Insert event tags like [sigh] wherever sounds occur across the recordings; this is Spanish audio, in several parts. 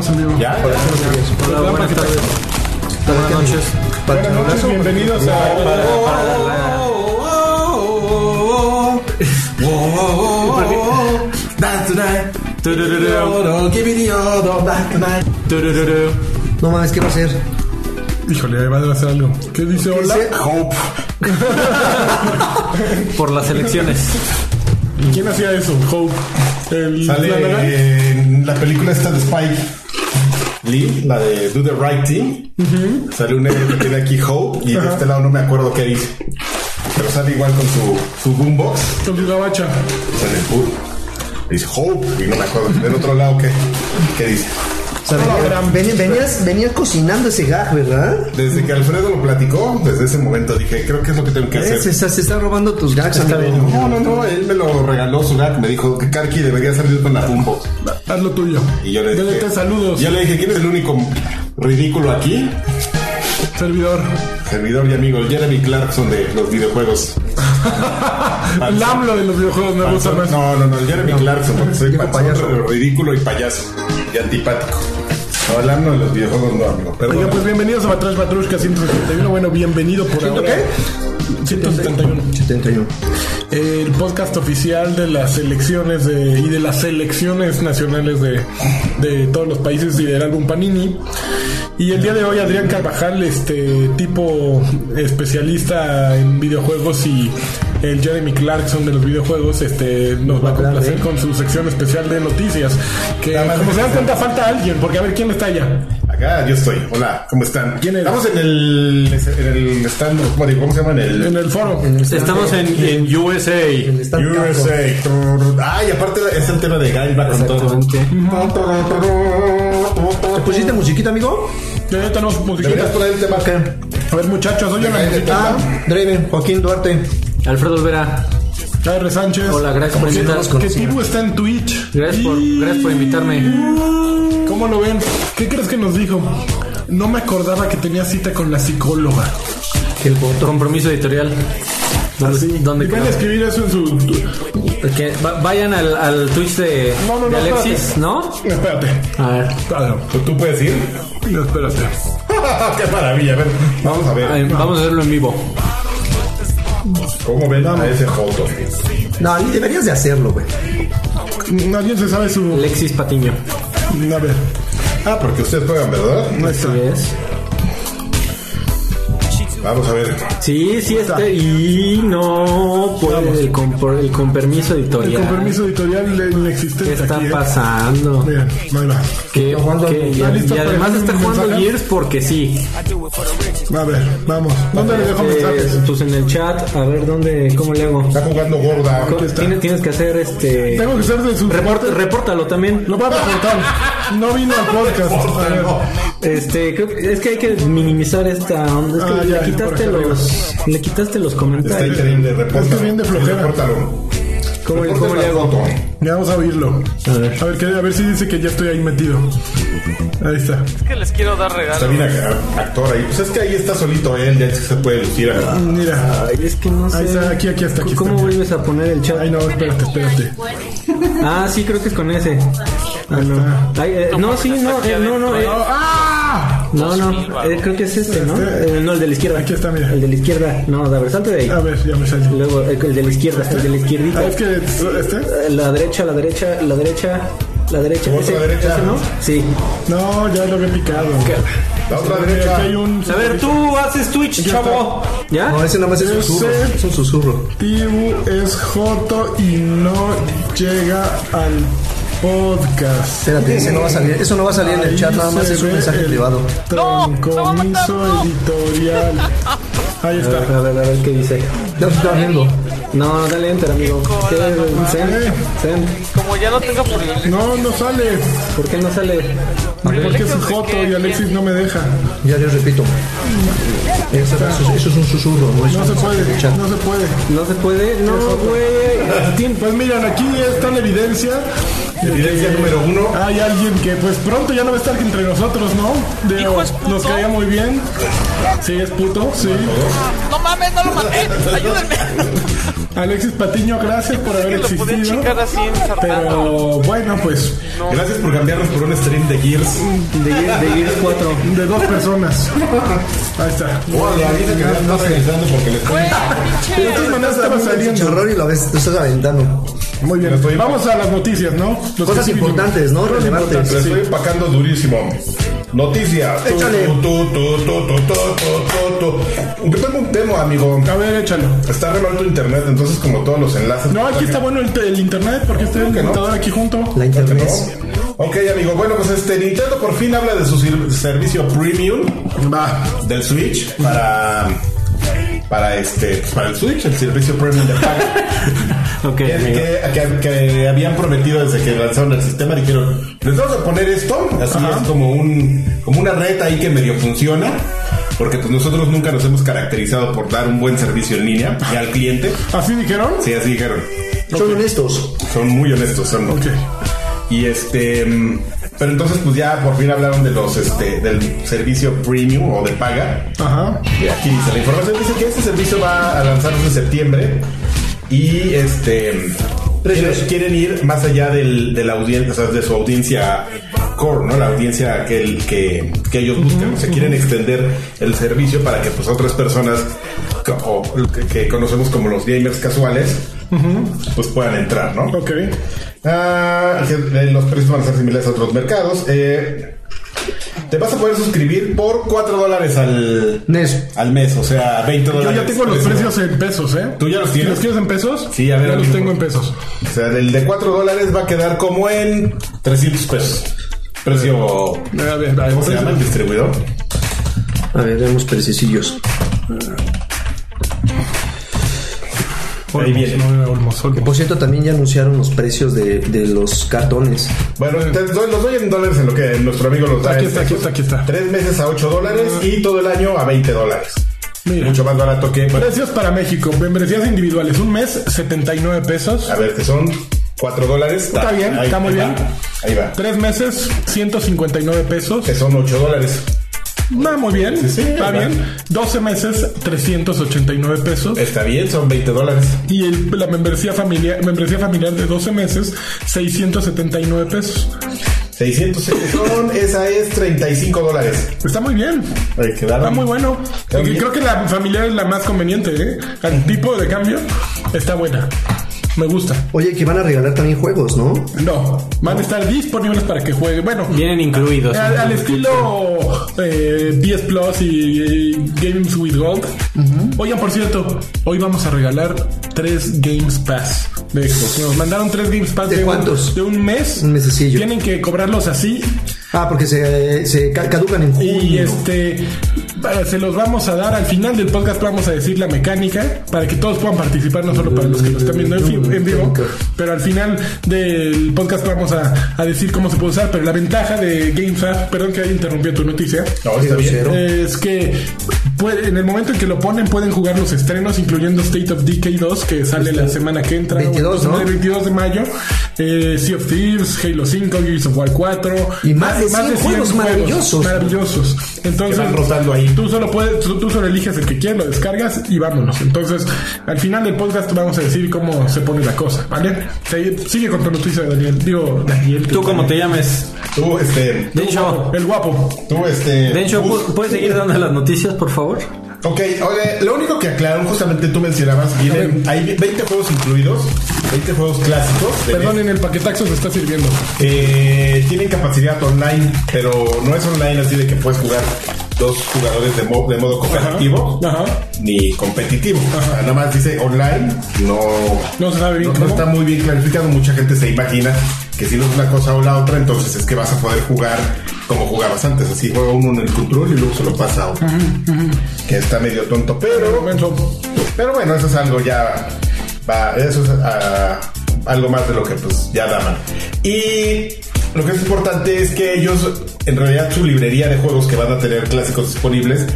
estamos en vivo. ¿Ya? Hola, buenas tardes. Buenas noches. Buenas noches, bienvenidos a. No mames, ¿qué va a hacer? Híjole, va a hacer algo. ¿Qué dice hola? dice? Hope. [laughs] Por las elecciones. ¿Quién hacía eso? Hope. El. Sale en la película esta de Spike Lee, la de Do the Right Thing. Sale un negro que tiene aquí Hope y de este lado no me acuerdo qué dice. Pero sale igual con su, su boombox. Con su gabacha. Sale el puro. Dice Hope y no me acuerdo. Del otro lado, ¿qué, qué dice? O sea, venías, venías cocinando ese gag, ¿verdad? Desde que Alfredo lo platicó, desde ese momento dije, creo que es lo que tengo que hacer. Se, está- se robando tus gags, amigo. No, no, no, él me lo regaló su gag. Me dijo que Karki debería salir con la boombox. Haz lo tuyo. Y yo le Dale dije, saludos. Yo le dije, ¿quién es el único ridículo aquí? Servidor. Servidor y amigo, el Jeremy Clarkson de los videojuegos. [laughs] El AMLO de los videojuegos me gusta más. No, no, no, el Jeremy Clarkson, porque soy payaso. ridículo y payaso. Y antipático. AMLO de los videojuegos no, amigo. Perdón. Oiga, pues bienvenidos a Batrash Batrushka 171. Bueno, bienvenido por ¿Ciento ahora. 171. 71. El podcast oficial de las elecciones de, y de las selecciones nacionales de, de todos los países y del álbum Panini. Y el día de hoy Adrián Carvajal, este tipo especialista en videojuegos y el Jeremy Clarkson de los videojuegos, este nos va a complacer con su sección especial de noticias. Que Nada más como se dan cuenta falta alguien, porque a ver quién está allá. Acá yo estoy. Hola, ¿cómo están? ¿Quién eres? Estamos en el, en el stand, ¿cómo digo? ¿cómo se llama? En el... En el foro. Estamos en, en USA. USA. Ay, aparte es el tema de Guy, va con todo. ¿Te pusiste musiquita, amigo? Ya, ya tenemos musiquita. Deberías poner el tema. A ver muchachos, oye la musiquita. Ah, Draven, Joaquín Duarte. Alfredo Olvera. R. Sánchez. Hola, gracias por Como si no invitar. nos Que. Tibu está en Twitch. Gracias por, gracias por invitarme. ¿Cómo lo ven? ¿Qué crees que nos dijo? No me acordaba que tenía cita con la psicóloga. El. Compromiso editorial. ¿Dónde, Así. dónde y van a escribir eso en su. Que va- vayan al, al Twitch de, No, no, no, de Alexis, espérate. ¿no? Espérate. A ver. ¿Tú puedes ir? No, espérate. [laughs] ¡Qué maravilla! A ver, vamos a ver. Ay, Vamos a hacerlo en vivo. ¿Cómo ven a ese joto? No, ni deberías de hacerlo, güey. Nadie se sabe su. Alexis Patiño. A ver. Ah, porque ustedes juegan, ¿verdad? No está. Así es. Vamos a ver. Sí, sí está. Y no puede el con, el con permiso El editorial. con permiso editorial le- ¿Qué inexistente está aquí. ¿eh? pasando? Miren. Que, que- al- y, ¿Está listo y para además está jugando mensaje? Gears porque sí. A ver, vamos. ¿Dónde le dejo Eh, mensajes? pues en el chat, a ver dónde, cómo le hago. Está jugando gorda. Tienes, tienes que hacer este. Tengo que ser de su. Report- repórtalo también. Lo voy a reportar. No vino al podcast. A ver. Este, creo que- es que hay que minimizar esta onda. Es que Ah, le, ya, quitaste acá los, le quitaste los Está comentarios. increíble, repórtalo. Es que bien de flojera. ¿Cómo, cómo le hago? foto. Ya vamos a oírlo. A ver. A ver, que- a ver si dice que ya estoy ahí metido. Ahí está. Es que les quiero dar Está regalos. bien a- actor ahí. Pues es que ahí está solito él, ya se puede lucir. acá. Mira. Ay, es que no sé. Ahí está, aquí, aquí está, aquí ¿Cómo está. vuelves a poner el chat? Ay, no, espérate, espérate. Ah, sí, creo que es con ese. Ah, no. Ay, eh, no, sí, no, eh, no, no. eh, ¡Ah! No, no. eh, creo que es este, ¿no? Eh, no, el de la izquierda. Aquí está, mira. El de la izquierda. No, a ver, salte de ahí. A ver, ya me salió. Luego, eh, el de la izquierda, el de la izquierdita. Ah, es que este. Eh, La derecha, la derecha, la derecha, la derecha. ¿Otra derecha? ese no? Sí. No, ya lo había picado. La otra Mira, derecha. Aquí hay un. A ver, tú haces Twitch, Ya chavo. ¿Ya? No, ese nada más es un susurro. Ese- Es un susurro. Tibu es Joto y no llega al podcast. Espérate, ese no va a salir. Eso no va a salir en el chat, nada más es un mensaje privado. Compromiso editorial. Ahí A ver, está. a ver, a ver qué dice. Ya se está viendo. No, dale enter, amigo. ¿Qué? Send, send. Como ya no tengo privilegio. No, no sale. ¿Por qué no sale? Porque es Joto y Alexis no me deja. Ya les repito. Eso, eso- eso es un susurro, no es No un se puede, no se puede. No se puede. No, güey. Pues miren, aquí está la evidencia Evidencia número uno. Hay alguien que pues pronto ya no va a estar entre nosotros, ¿no? De- Hijo, es puto. nos caía muy bien. Sí, es puto, sí. No mames, no lo maté. Ayúdenme. Alexis Patiño, gracias por haber Que lo podía existido. chingar así ensartado. Pero bueno, pues Gracias por cambiarnos por un stream de Gears. De, Gears- de Gears 4. de dos personas. [laughs] Ahí está. Órale, avisa que ya está regresando porque le Güey, De todas maneras estaba el saliendo. chicharrón y lo ves, tú estás aventando. Muy bien. Vamos a las noticias, ¿no? Los Cosas importantes, ¿no? Relevantes. Le sí. estoy empacando durísimo. Noticias. Échale. tu. Tengo un tema, amigo. A ver, échalo. Está re mal tu internet, entonces como todos los enlaces. No, aquí está bueno el, el internet porque está el computador aquí junto. La ¿Por qué internet. Ok, amigo. Bueno, pues este Nintendo por fin habla de su servicio premium Va. del Switch para para este pues, para el Switch, el servicio premium de paga. [laughs] Ok, que, que- habían prometido desde que lanzaron el sistema dijeron les vamos a poner esto así Ajá. es como un como una red ahí que medio funciona porque pues nosotros nunca nos hemos caracterizado por dar un buen servicio en línea y al cliente ¿Así dijeron? sí así dijeron Son honestos. son muy honestos son Ok. y este mm, pero entonces pues ya por fin hablaron de los este del servicio premium o de paga Ajá. y aquí dice la información dice que este servicio va a lanzarse en septiembre y este quieren, quieren ir más allá del, de la audiencia, o sea, de su audiencia core, ¿no? La audiencia que, el- que, que ellos buscan. O sea, quieren extender el servicio para que pues otras personas o que, que conocemos como los gamers casuales pues puedan entrar, ¿no? Ok. Ah, eh, los precios van a ser similares a otros mercados. Eh, te vas a poder suscribir por 4 dólares al, Nes. al mes, o sea, 20 Yo dólares. ya tengo los precio. precios en pesos, ¿eh? ¿Tú ya los tienes? ¿Los quieres en pesos? Sí, a ver, Ya los tengo en pesos. O sea, del de 4 dólares va a quedar como en 300 pesos. Precio. A ver, a ver, ¿Cómo se llama el distribuidor? A ver, veamos precisillos. Ahí viene. No Olmos, Olmos. Por cierto, también ya anunciaron los precios de, de los cartones. Bueno, te doy- los doy en dólares en lo que nuestro amigo los da. Aquí está, aquí está, aquí está. Tres meses a 8 dólares y todo el año a 20 dólares. Mira. Mucho más barato que. bueno, Precios para México. Membresías individuales. Un mes, 79 pesos. a ver, que son 4 dólares. Está bien, está muy ahí bien. va, Ahí va. Tres meses, 159 pesos. Que son 8 dólares. Va muy bien. sí, Está va. bien. 12 meses, 389 pesos. Está bien, son 20 dólares. Y el- la membresía familiar, membresía familiar de 12 meses, 679 pesos. 600 son, esa es 35 dólares. Está muy bien. Está muy bueno. Está creo que la familiar es la más conveniente, ¿eh? Al tipo de cambio está buena. Me gusta. Oye, que van a regalar también juegos, ¿no? No, van a estar disponibles para que juegue. Bueno, Vienen incluidos. al, al estilo eh, PS Plus y, Games with Gold. Oigan, por cierto, hoy vamos a regalar tres Games Pass de estos. Nos mandaron tres Games Pass ¿De un- cuántos? de un mes. Un mesecillo. Tienen que cobrarlos así Ah, porque se, se ca- caducan en junio. y este para- se los vamos a dar al final del podcast vamos a decir la mecánica para que todos puedan participar no solo para los que lo están viendo en, vivo pero al final del podcast vamos a, a decir cómo se puede usar pero la ventaja de GameFAQ perdón que haya interrumpido tu noticia No, está bien. Es que puede- en el momento en que lo ponen pueden jugar los estrenos incluyendo State of Decay 2 que sale la semana que entra 22, o- ¿no? el 22 de mayo eh, Sea of Thieves Halo 5 Gears of War 4 Y más de 100 juegos maravillosos. maravillosos entonces van rotando ahí. tú solo puedes tú, tú solo eliges el que quieres lo descargas y vámonos entonces al final del podcast vamos a decir cómo se pone la cosa vale Se- sigue con tu noticia Daniel digo Daniel ¿Tú cómo te llames? Tú, este. Dencho. el guapo Tú, este. Dencho, Gus. ¿pu- ¿puedes seguir dando las noticias, por favor? Ok, oye, lo único que aclararon, justamente tú mencionabas, vienen, hay 20 juegos incluidos, 20 juegos clásicos. perdón en el paquetaxo se está sirviendo Eh, tienen capacidad online, pero no es online así de que puedes jugar dos jugadores de, mo- de modo cooperativo Ajá. ni competitivo. O sea, nada más dice online, no, no se sabe bien no, está muy bien clarificado. Mucha gente se imagina que si no es una cosa o la otra, entonces es que vas a poder jugar como jugabas antes. Así juega uno en el control y luego se lo pasa a otro. Que está medio tonto, pero pero bueno, eso es algo ya. va, eso es ah, algo más de lo que pues ya daban. Y lo que es importante es que ellos, en realidad, su librería de juegos que van a tener clásicos disponibles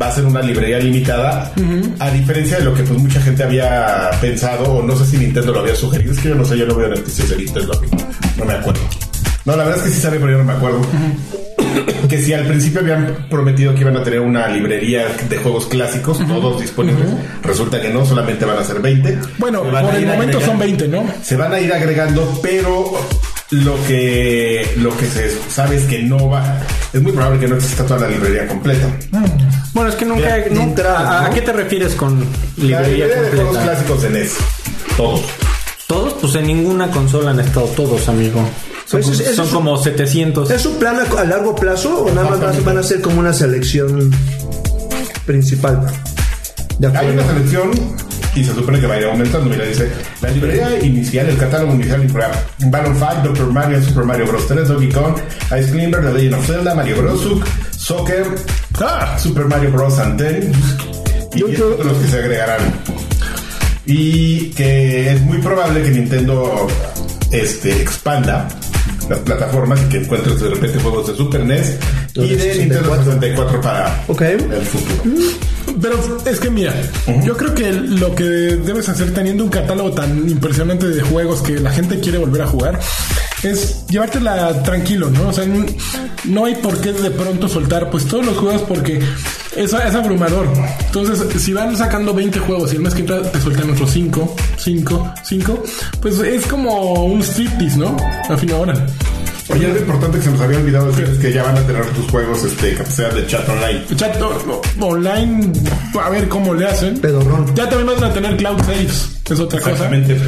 va a ser una librería limitada. A diferencia de lo que pues mucha gente había pensado, o no sé si Nintendo lo había sugerido. Es que yo no sé, yo no veo noticias de Nintendo. No me acuerdo. No, la verdad es que sí sabe, pero yo no me acuerdo. Que si al principio habían prometido que iban a tener una librería de juegos clásicos, todos disponibles, resulta que no, solamente van a ser 20. Bueno, por el momento son agregando- 20, ¿no? Se van a ir agregando, pero lo que lo que se sabe es que no va, es muy probable que no exista toda la librería completa. Bueno, es que nunca. De nunca- entrada, ¿a, qué te refieres con La librería librería de juegos completa? clásicos de NES, todos. ¿Todos? Pues en ninguna consola han estado todos, amigo. Son, Pues es- es- son es- como 700. ¿Es un plan a, a largo plazo o nada más van- a ser como una selección principal? De Hay una selección y se supone que va a ir aumentando. Mira, dice, la librería inicial, el catálogo inicial incluirá Balloon 5, Dr. Mario, Super Mario Bros. 3, Donkey Kong, Ice Climber, The Legend of Zelda, Mario Bros. Soccer, ah, Super Mario Bros. and Ten, y Yo 10 creo- otros que se agregarán. Y que es muy probable que Nintendo este, expanda las plataformas y que encuentres de repente juegos de Super NES y Los de de Nintendo 64. 64 para Ok. el futuro. Pero es que mira, yo creo que lo que debes hacer teniendo un catálogo tan impresionante de juegos que la gente quiere volver a jugar es llevártela tranquilo, ¿no? O sea, no hay por qué de pronto soltar pues todos los juegos porque eso es abrumador. Entonces, si van sacando 20 juegos y el mes que entra te sueltan otros 5, 5, 5, pues es como un striptease, ¿no? A fin de hora. Oye, algo importante que se nos había olvidado decir es que ya van a tener tus juegos este, capacidad de chat online. Chat online, a ver cómo le hacen. Pedorrón. Ya también van a tener cloud saves, es otra cosa. Exactamente.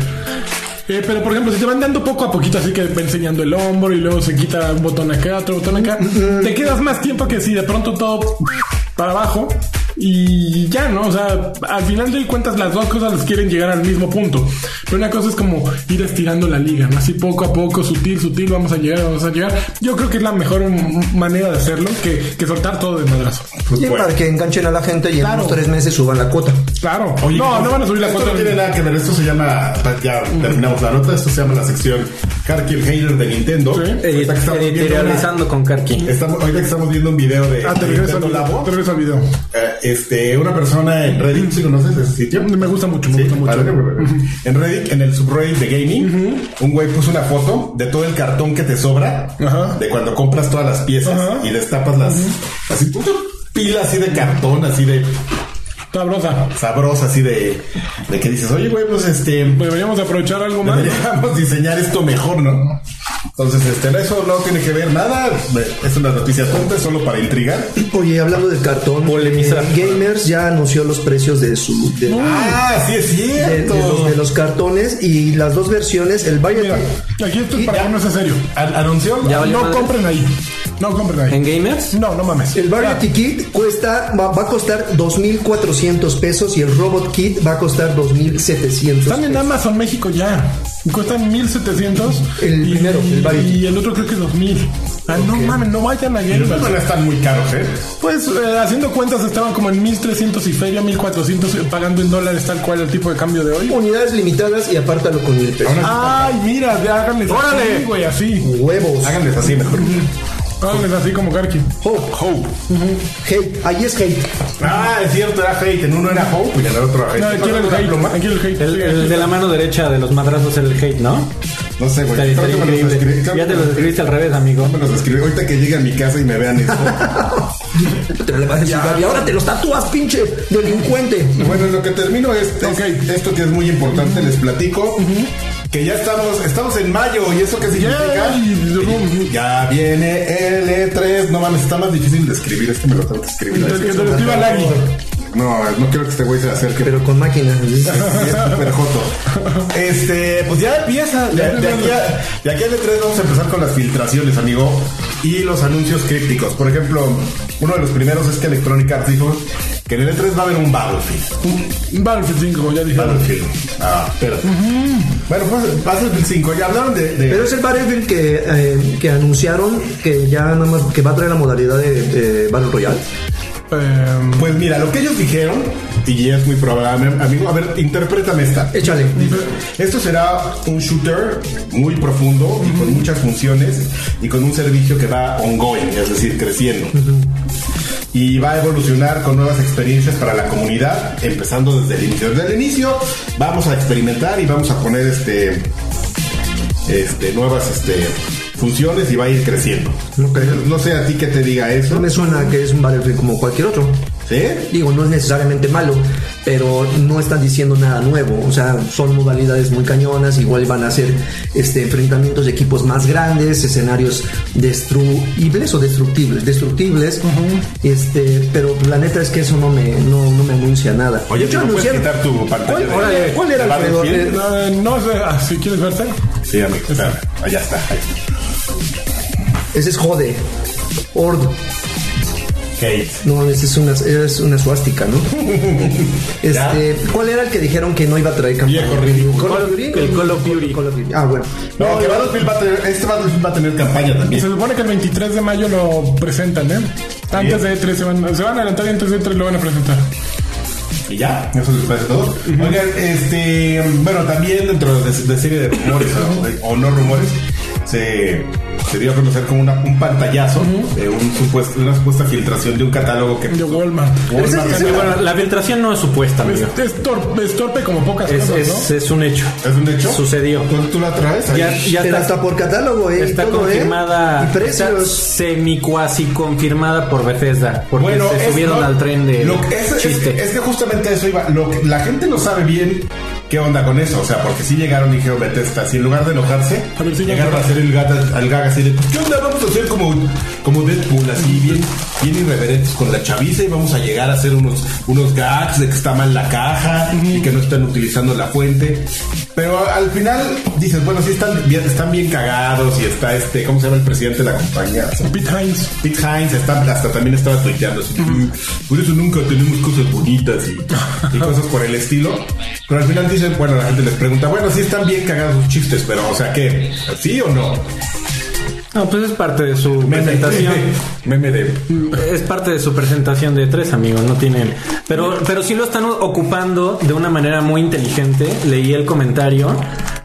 Eh, pero por ejemplo, si te van dando poco a poquito, así que va enseñando el hombro y luego se quita un botón acá, otro botón acá, te quedas más tiempo que si de pronto todo para abajo y ya, ¿no? O sea, al final de cuentas las dos cosas les quieren llegar al mismo punto. Pero una cosa es como ir estirando la liga, ¿no? Así poco a poco, sutil, sutil, vamos a llegar, vamos a llegar. Yo creo que es la mejor mm, manera de hacerlo que, que soltar todo de madrazo. Pues Y bueno. para que enganchen a la gente y en unos tres meses suban la cuota. Claro. Oye, no, no van a subir la esto cuota. no tiene nada que ver. Esto se llama. Ya terminamos la nota. Esto se llama la sección Karki el hater de Nintendo. Sí. Editorializando con Karki. estamos, ahorita que estamos viendo un video de, Ah, te regreso al video. Te regreso al video. Eh, este, una persona en Reddit, ¿sí conoces ese sitio? Me gusta mucho, me Sí, gusta mucho. En Reddit, en el subreddit de gaming, un güey puso una foto de todo el cartón que te sobra Ajá. de cuando compras todas las piezas Ajá. y destapas las así puta pila así de cartón, así de Sabrosa. sabrosa, así de de que dices, oye güey, pues este Deberíamos aprovechar algo más. deberíamos diseñar esto mejor, ¿no? Entonces, este, eso no tiene que ver nada, es una noticia tonta, es solo para intrigar. Oye, hablando del cartón, Polemizar. eh, Gamers ya anunció los precios de su de, Ah, sí es de- de cierto. los, de los cartones y las dos versiones, el Variety, Mira, aquí esto es para ponerse serio. An- anunció Ya No compren ahí. No compren ahí. ¿En Gamers? No, no mames. el Variety Kit cuesta va, va a costar 2.400 pesos y el Robot Kit va a costar 2.700 Están en pesos. Amazon México ya. Cuestan 1700. El y, primero, el Variety. Y el otro creo que 2000. Ah, no mames, no vayan a los Gamers. no están muy caros, ¿eh? Pues eh, haciendo cuentas estaban como en 1300 y feria, 1400 eh, pagando en dólares tal cual el tipo de cambio de hoy. Unidades limitadas y apártalo con mil pesos. Ay, mira, háganles así, güey, así. Huevos. Háganles así mejor. Háganles así como Karki. Hope. Hope. Hate. Ahí es hate. Ah, es cierto, era Hate. En uno era Hope y en el otro era Hate. No, aquí era el ¿Una hate. pluma? Aquí era el hate. El, de la mano derecha de los madrazos era el hate, ¿no? No sé, güey. Los increíble. Ya te los escribiste al revés, amigo. Me los escribí. Ahorita que llegue a mi casa y me vean eso. [laughs] Te lo vas a decir, y ahora te los tatúas, pinche delincuente. bueno, en lo que termino es, es- Ok. esto que es muy importante, les platico. Que ya estamos, estamos en mayo y eso qué significa. Yay. Ya viene el E3. No mames, está más difícil de escribir. Es que me lo tengo que escribir. El que te lo escriba Lagui. No, no quiero que este güey se acerque. Pero con máquina. Sí, es súper joto. Este, pues ya empieza. De, de aquí a, de aquí al E3 vamos a empezar con las filtraciones, amigo. Y los anuncios crípticos. Por ejemplo, uno de los primeros es que Electronic Arts dijo que en el E3 va a haber un Battlefield. Un Battlefield 5, ya dije. Battlefield. Ah, espérate. Bueno, pues Battlefield 5. Ya hablaron de. de- Pero es el Battlefield que, eh, que anunciaron que ya nada más que va a traer la modalidad de, de Battle Royale. Em, Pues mira, lo que ellos dijeron, y es muy probable, amigo, a ver, interprétame esta. Échale. Esto será un shooter muy profundo y con muchas funciones y con un servicio que va ongoing, es decir, creciendo. Y va a evolucionar con nuevas experiencias para la comunidad, empezando desde el inicio. Desde el inicio vamos a experimentar y vamos a poner este este, nuevas este, funciones y va a ir creciendo. Ok. No sé a ti que te diga eso. No me suena que es un Battlefield como cualquier otro. ¿Sí? Digo, no es necesariamente malo, pero no están diciendo nada nuevo. O sea, son modalidades muy cañonas. Igual van a ser este, enfrentamientos de equipos más grandes, escenarios destruibles o destructibles. Destructibles. este, pero la neta es que eso no me, no, no me anuncia nada. Oye, De ¿tú no puedes quitar tu pantalla? ¿Cuál, de- ¿cuál era de Alfredo? Battlefield? Eh, No, no sé, ah, si quieres verte. Sí, amigo. Allá está. ahí. Ese es Jode. Ord. Kate. No, ese es una, es una suástica, ¿no? [laughs] Este, ¿Cuál era el que dijeron que no iba a traer campaña? Viejo. Call of Duty. El Call of Duty. Call of Duty. Ah, bueno. No, que Battlefield va a tener, este Battlefield va a tener campaña también. Se supone que el 23 de mayo lo presentan, ¿eh? Antes de E3 se van, se van a adelantar y antes de E3 lo van a presentar. Y ya, eso les parece todo. Oigan, este, bueno, también dentro de, de serie de rumores [coughs] o, de- o no rumores, se, se dio a conocer como una- un pantallazo de un supuesto, una supuesta filtración de un catálogo que De Walmart. Walmart Ese- ese- Sí, bueno, la filtración no es supuesta, amigo. Es, es torpe, es torpe como pocas Es, cosas, es, ¿no? es un hecho. es un hecho. Sucedió. ¿Tú, tú la traes? ahí? Ya, ya Pero está, hasta por catálogo, ¿eh? está Todo, ¿eh? confirmada. Y Está precios. semi cuasi confirmada por Bethesda. Porque se es- subieron no, al tren de lo que- es, es- chiste. es que justamente eso iba. Lo que- la gente no sabe bien qué onda con eso. O sea, porque si llegaron y dijeron Bethesda, si en lugar de enojarse, A ver llegaron a hacer el gag, al gag así de, pues, ¿qué onda? Vamos a hacer como, como Deadpool, así bien, bien irreverentes con la chaviza y vamos a llegar a hacer unos, unos gags de que está mal la caja y que no están utilizando la fuente. Pero al final dices, bueno, sí están bien, están bien cagados y está este, ¿cómo se llama el presidente de la compañía? O sea, Pete Hines. Pete Hines está, hasta también estaba tuiteando así, "Mm, por eso nunca tenemos cosas bonitas y, y [laughs] cosas por el estilo. Pero al final bueno, la gente les pregunta, bueno, sí están bien cagados sus chistes, pero o sea, ¿qué? ¿Sí o no? No, pues es parte de su presentación. [laughs] Meme de... Es parte de su presentación de tres amigos, no tienen. Pero, pero sí lo están ocupando de una manera muy inteligente. Leí el comentario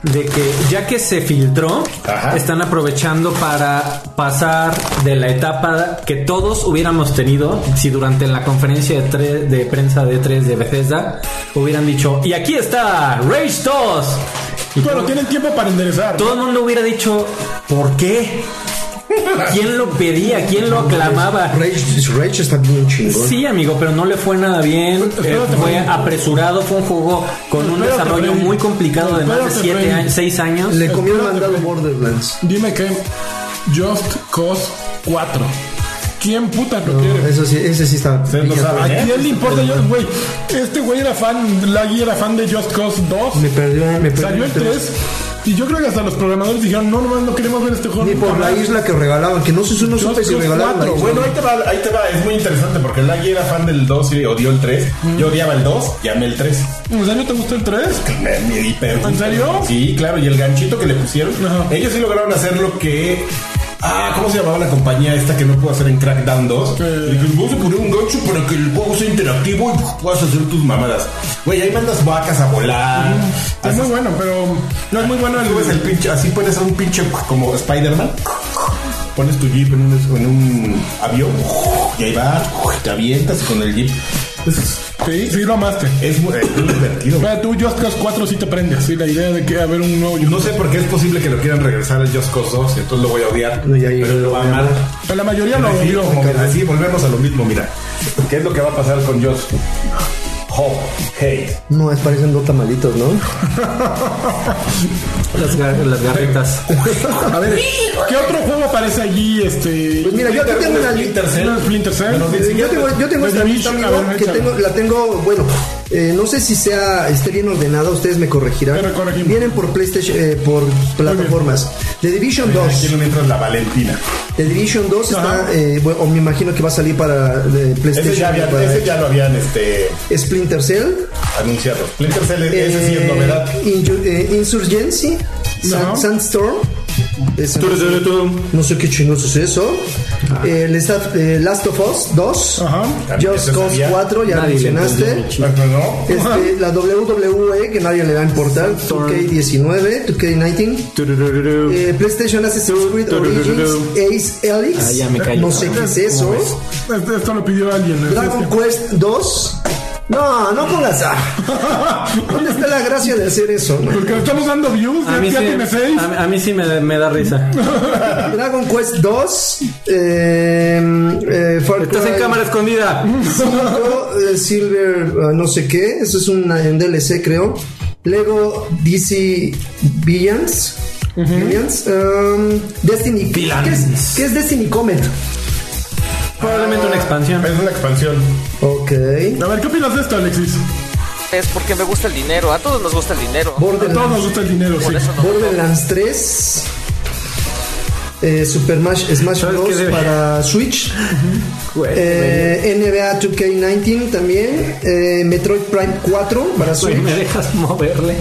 de que ya que se filtró, Ajá. están aprovechando para pasar de la etapa que todos hubiéramos tenido si durante la conferencia de, tre- de prensa de 3 de Bethesda hubieran dicho, y aquí está Rage 2. Y Bueno, todo- tienen tiempo para enderezar. todo el mundo hubiera dicho, ¿por qué? ¿Quién lo pedía? ¿Quién lo aclamaba? Rage, Rage está bien chingón. Sí, amigo, pero no le fue nada bien. Eh, fue apresurado, fue un juego con un Espérate, desarrollo muy complicado de más de Espérate, 7 Freddy. años, 6 años. Le comió el mandado. Borderlands. Dime que Just Cause 4. ¿Quién puta lo No, quiere? eso sí, ese sí está. No saben, ¿A ¿eh? quién le importa yo, güey? Este güey era fan, Laggy era fan de Just Cause 2. Me perdió, me perdió. Salió el 3. Y yo creo que hasta los programadores dijeron, no, no, no queremos ver este juego. Ni por la más". isla que regalaban, que no sé, no Just supe si Cause regalaban la 4, isla. Bueno, ahí te va, ahí te va, es muy interesante porque Laggy era fan del 2 y odió el 3. Yo odiaba el 2 y amé el 3. ¿En serio te gusta el 3? Me- me di pero- ¿En serio? Sí, claro, y el ganchito que le pusieron. Ajá. Ellos sí lograron hacer lo que. Ah, ¿cómo se llamaba la compañía esta que no pudo hacer en Crackdown 2? Eh. Y que vamos a poner un gancho para que el juego sea interactivo y puedas hacer tus mamadas. Güey, ahí mandas vacas a volar. Es muy bueno, pero no es muy bueno el, subes el pinche, así puedes ser un pinche como Spider-Man. Pones tu jeep en un, en un avión y ahí va, te avientas con el jeep. Es, Sí, sí lo amaste. es muy, es muy divertido. Mira, tú Just Cause 4 sí te prendes, sí, la idea de que haber un nuevo No sé por qué es posible que lo quieran regresar al Just Cause 2, entonces lo voy a odiar. No, ya, ya, pero lo va a amar. Pero la mayoría lo Sí, odió. así volvemos a lo mismo, mira. ¿Qué es lo que va a pasar con Just? Hope, hate. No, es parecen dos tamalitos, ¿no? [laughs] Las, gar- las garritas. [laughs] A ver, ¿qué otro juego aparece allí? Este. Pues mira, yo aquí tengo una Splinter Cell. ¿No es Splinter Cell? Yo tengo, yo tengo esta lista, amigo, que tengo, la tengo, bueno, eh, no sé si sea esté bien ordenada, ustedes me corregirán. Vienen por PlayStation, eh, por plataformas. The Division 2. Aquí mientras la Valentina. The Division 2 Ajá. está, eh, bueno, o me imagino que va a salir para eh, PlayStation. Ese ya, para ese ya lo habían este, Splinter Cell. anunciado. Splinter Cell, ese sí es eh, novedad. Inju- eh, Insurgency. Sandstorm. No, sé, no sé qué chingos es eso. Eh, el Last, eh, Last of Us 2. Ajá. También Just Cause sabía. 4, ya Nadie mencionaste. Este, la WWE, que nadie le va a importar, 2K19, 2K19, Tururururu. eh, PlayStation Assassin's Creed Origins, Ace Helix, Ah, ya me no sé qué es eso, Esto, esto lo pidió alguien. Dragon Quest 2, No, no pongas A. ¿Dónde está la gracia de hacer eso? Porque estamos dando views, A ya, mí ya sí, tiene seis. a, a mí sí me, me da risa. [laughs] Dragon Quest 2. Eh, eh, Estás en cámara escondida. 5, eh, Silver, ah, no sé qué. Eso es un en DLC, creo. Lego DC Villains. Villains. um, Destiny. Villains. ¿Qué es, qué es Destiny Comet? Probablemente una expansión. Es una expansión. Ok. A ver, ¿qué opinas de esto, Alexis? Es porque me gusta el dinero. A todos nos gusta el dinero. A todos nos gusta el dinero, sí. Por eso no. Borderlands 3. eh, Super Smash, Smash ¿Sabes Bros. para Switch. [laughs] Eh, NBA 2K19 también. eh, Metroid Prime 4 para Switch. ¿Me dejas moverle?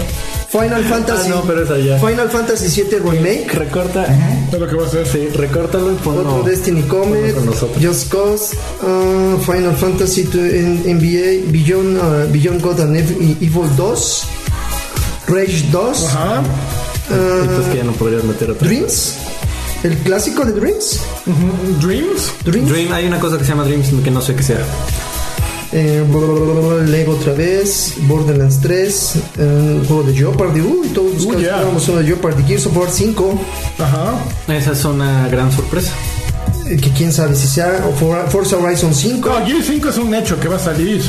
Final Fantasy. Ah, no, pero es allá. Final Fantasy 7 Remake. Recorta. Es lo que va a hacer. Sí, recórtalo y ponlo. Otro Destiny Comet. Just Cause, uh, Final Fantasy NBA, Beyond, uh, Beyond God and Ev- Evil 2, Rage 2, Ajá. Entonces que ya no podrías meter otra. Dreams, el clásico de Dreams, Dreams. Dreams, Dream, hay una cosa que se llama Dreams que no sé qué sea. Eh, Lego otra vez, Borderlands 3, eh, juego de Jeopardy, uy, todos Uh, yeah. uno de Jeopardy, Gears of War 5, Ajá. Esa es una gran sorpresa. eh, que quién sabe si sea, o For- Forza Horizon 5, No, Gear 5 es un hecho que va a salir.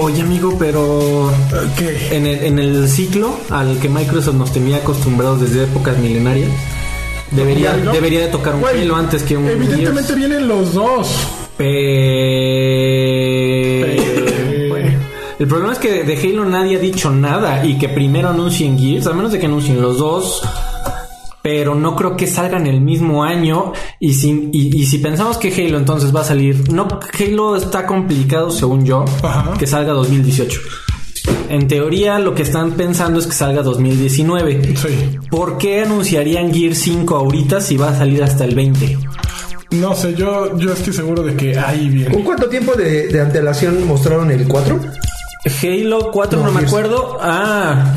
Oye, amigo, pero Eh, ¿Qué? en el, en el ciclo al que Microsoft nos tenía acostumbrados desde épocas milenarias, debería, debería de tocar un Halo antes que un Evidentemente Gears. vienen los dos. Bueno, El problema es que de Halo nadie ha dicho nada y que primero anuncien Gears, a menos de que anuncien los dos. Pero no creo que salgan el mismo año. Y si, y, y si pensamos que Halo entonces va a salir. No, Halo está complicado, según yo, Ajá. que salga 2018. En teoría, lo que están pensando es que salga 2019. Sí. ¿Por qué anunciarían Gear 5 ahorita si va a salir hasta el 20? No sé, yo, yo estoy seguro de que ahí viene. ¿con cuánto tiempo de, de antelación mostraron el 4? Halo 4, no, No, me acuerdo. Ah,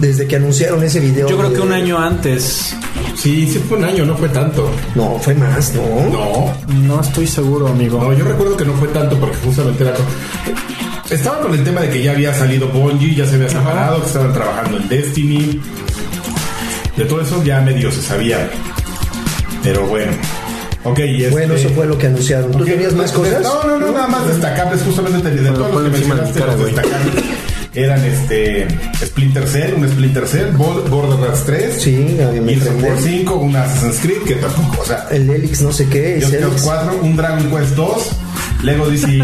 Desde que anunciaron ese video. yo creo que un año antes. Sí, sí fue un año, no fue tanto. No, fue más, ¿no? No, No estoy seguro, amigo. no, yo recuerdo que no fue tanto porque justamente era. Estaba con el tema de que ya había salido Bungie, ya se había separado, que estaban trabajando en Destiny. De todo eso ya medio se sabía. Pero bueno. Ok, y este- Bueno, eso fue lo que anunciaron. ¿Tú Ok, tenías más cosas? No, no, no, nada más destacables, justamente de, todos los que mencionaste, los destacables eran este Splinter Cell, un Splinter Cell, Bo- Borderlands 3, Sí, Gears of War prende. 5, un Assassin's Creed, que tampoco, o sea, El Helix no sé qué, es Cause Helix. 4, un Dragon Quest 2, Lego DC,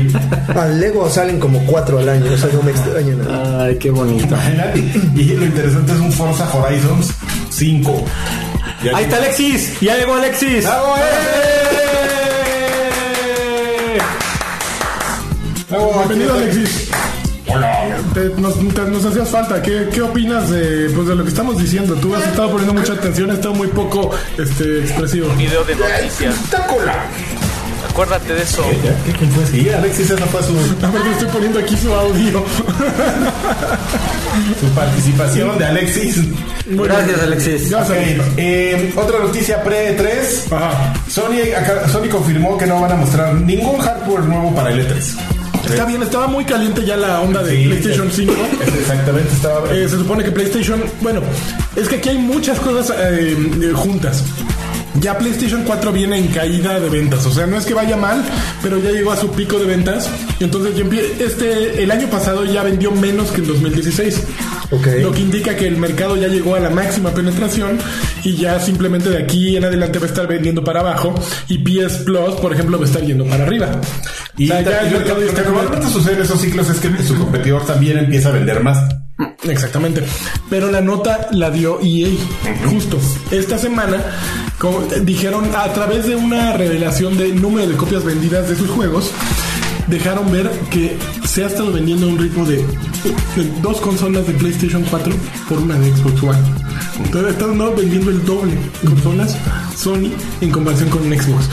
Al [laughs] Lego salen como cuatro al año, o sea, no me extraña nada. Ay, qué bonito. imagínate, y lo interesante es un Forza Horizons 5. Y aquí- Ahí está Alexis. Ya llegó Alexis. ¡Bravo, eh! Bienvenido. Alexis. Hola. Te- nos, te- nos hacías falta. ¿Qué, qué opinas de, pues, de lo que estamos diciendo? Tú has estado poniendo mucha atención, has estado muy poco este, expresivo. Video de noticias. Acuérdate de eso. ¿Ya? ¿Qué, ¿Quién fue? Sí, Alexis, esa fue su, [laughs] A ver, yo estoy poniendo aquí su audio. [laughs] su participación de Alexis. Muy Gracias, bien. Alexis. Ya Ok, sabes. eh, otra noticia pre-3. Ajá. Sony, acá- Sony confirmó que no van a mostrar ningún hardware nuevo para el E3. Está bien, estaba muy caliente ya la onda de Sí, PlayStation es- 5. es Exactamente, estaba. Eh, se supone que PlayStation, bueno, es que aquí hay muchas cosas eh, eh, juntas. Ya PlayStation 4 viene en caída de ventas, o sea, no es que vaya mal, pero ya llegó a su pico de ventas. Y entonces este, el año pasado ya vendió menos que en 2016. Ok. Lo que indica que el mercado ya llegó a la máxima penetración y ya simplemente de aquí en adelante va a estar vendiendo para abajo y PS Plus, por ejemplo, va a estar yendo para arriba. y O sea, ya el lo, mercado lo que normalmente sucede en esos ciclos es que su competidor también empieza a vender más. Exactamente. Pero la nota la dio EA. Justo. Esta semana como, dijeron a través de una revelación de número de copias vendidas de sus juegos. Dejaron ver que se ha estado vendiendo a un ritmo de, de dos consolas de PlayStation 4 por una de Xbox One. Entonces están ¿no? vendiendo el doble de consolas Sony en comparación con Xbox.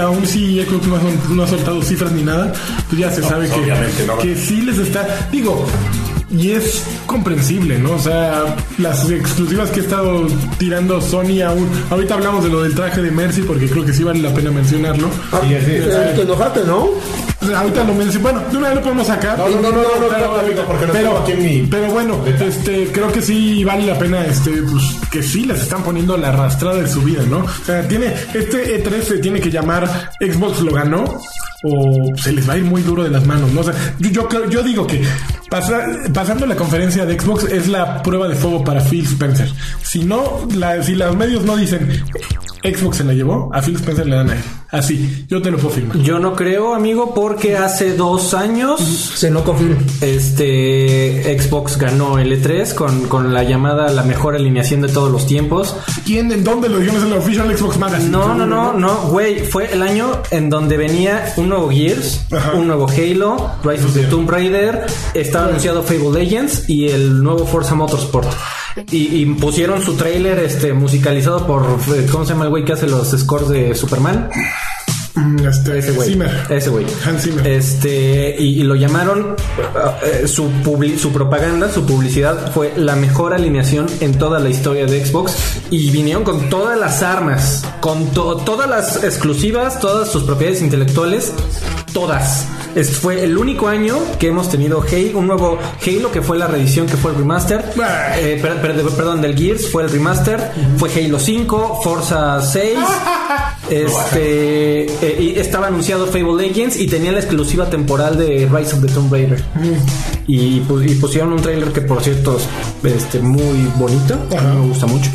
Aún si Xbox no ha, no ha soltado cifras ni nada, pues ya se sabe que, obviamente no. que sí les está. Digo, y es comprensible, ¿no? O sea, las exclusivas que ha estado tirando Sony aún. Ahorita hablamos de lo del traje de Mercy porque creo que sí vale la pena mencionarlo. Sí, sí. Eh, Te enojaste, ¿no? ahorita lo menciono. Bueno, de una vez lo podemos sacar. No, no, no, no, no, no, pero, no, amigo, porque lo pero, tengo aquí en mi- pero bueno, este, creo que sí vale la pena, este, pues, que sí les están poniendo la arrastrada de su vida, ¿no? O sea, tiene, este E3 se tiene que llamar Xbox lo ganó o se les va a ir muy duro de las manos, ¿no? O sea, yo, yo, creo- yo digo que pasa- pasando la conferencia de Xbox es la prueba de fuego para Phil Spencer. Si no, si los medios no dicen Xbox se la llevó, a Phil Spencer le dan a él. Así, yo te lo puedo firmar. Yo no creo, amigo, porque hace dos años Se no confirma. este Xbox ganó el E3 con, con la llamada la mejor alineación de todos los tiempos. ¿Quién, en dónde lo dijeron? En la Official Xbox Magazine. No, no, no, no, güey, fue el año en donde venía un nuevo Gears, Ajá. un nuevo Halo, Rise of the Tomb Raider, estaba anunciado Fable Legends y el nuevo Forza Motorsport. Y, y pusieron su tráiler este musicalizado por eh, ¿cómo se llama el güey que hace los scores de Superman? Mm, Este, Ese güey. Ese güey. Hans Zimmer. Este, y, y lo llamaron, eh, su, publi- su propaganda, su publicidad fue la mejor alineación en toda la historia de Xbox. Y vinieron con todas las armas, con to- todas las exclusivas, todas sus propiedades intelectuales, todas. Este fue el único año que hemos tenido Halo, un nuevo Halo que fue la reedición, que fue el remaster. Eh, per- per- perdón, del Gears fue el remaster. Fue Halo 5, Forza 6. [laughs] Este eh, y estaba anunciado Fable Legends y tenía la exclusiva temporal de Rise of the Tomb Raider. Y, pu- y pusieron un trailer que por cierto es este, muy bonito, a mí me gusta mucho,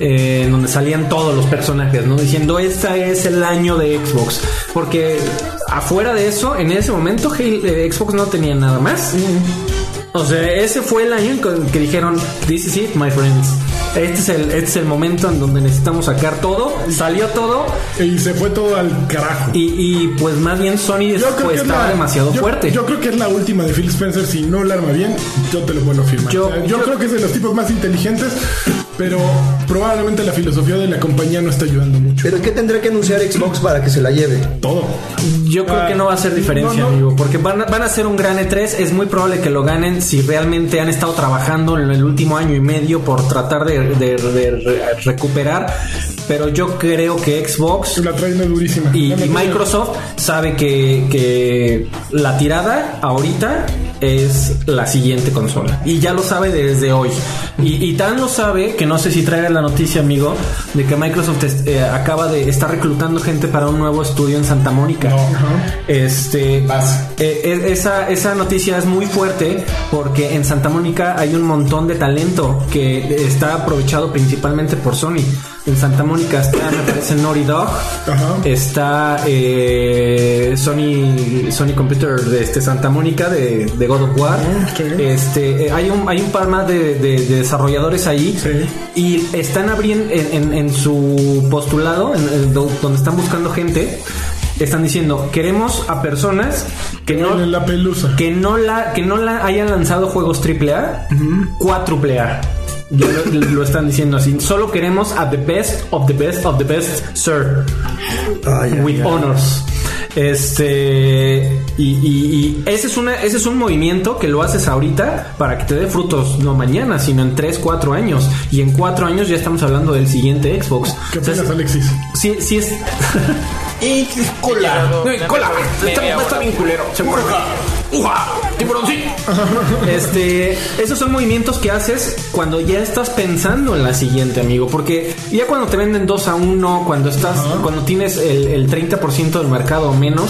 eh, en donde salían todos los personajes, ¿no? Diciendo, este es el año de Xbox. Porque afuera de eso, en ese momento eh, Xbox no tenía nada más. O sea, ese fue el año en que- dijeron, this is it, my friends. Este es, el, este es el momento en donde necesitamos sacar todo. Salió todo. Y se fue todo al carajo. Y, y, pues más bien Sony Yo creo pues, estaba la- demasiado yo- fuerte. Yo creo que es la última de Phil Spencer. Si no la arma bien, yo te lo puedo firmar. Yo- O sea, yo yo- creo que es de los tipos más inteligentes, pero probablemente la filosofía de la compañía no está ayudando mucho. Pero ¿qué tendrá que anunciar Xbox para que se la lleve? Todo. Yo creo Ah, que no va a hacer diferencia, no, no. amigo, porque van a, van a hacer un gran E3. Es muy probable que lo ganen si realmente han estado trabajando en el último año y medio por tratar de, de- de re- recuperar. Pero yo creo que Xbox La traen durísima. y, y. Microsoft sabe que, que la tirada ahorita es la siguiente consola. Y ya lo sabe desde hoy. Y, y tan lo sabe que no sé si traiga la noticia, amigo, de que Microsoft es- eh, acaba de estar reclutando gente para un nuevo estudio en Santa Mónica. Este, Vas. eh, eh, esa, esa noticia es muy fuerte porque en Santa Mónica hay un montón de talento que está aprovechado principalmente por Sony. En Santa Mónica está, me parece, Naughty Dog. Ajá. Está eh, Sony Sony Computer de este Santa Mónica de, de God of War. sí. Este eh, hay un hay un par más de, de- de desarrolladores ahí Sí. y están abriendo en, en- en su postulado, en, en do- donde están buscando gente, están diciendo queremos a personas que no la pelusa. que no la que no la hayan lanzado juegos AAA, cuádruple A. Ya lo, lo están diciendo así. Solo queremos a the best of the best of the best, sir. Ay, ay, with ay. honors. Este y, y- y ese es una ese es un movimiento que lo haces ahorita para que te dé frutos no mañana sino en 3, 4 años y en 4 años ya estamos hablando del siguiente Xbox. ¿Qué O sea, opinas, Alexis? sí, sí es [laughs] Y cola. No, cola, media está, bien culero. seguro. ¡Uja! ¡Tiburón, sí! [laughs] Este, esos son movimientos que haces cuando ya estás pensando en la siguiente, amigo. Porque ya cuando te venden 2 a 1, cuando estás, cuando tienes el, el 30% del mercado o menos,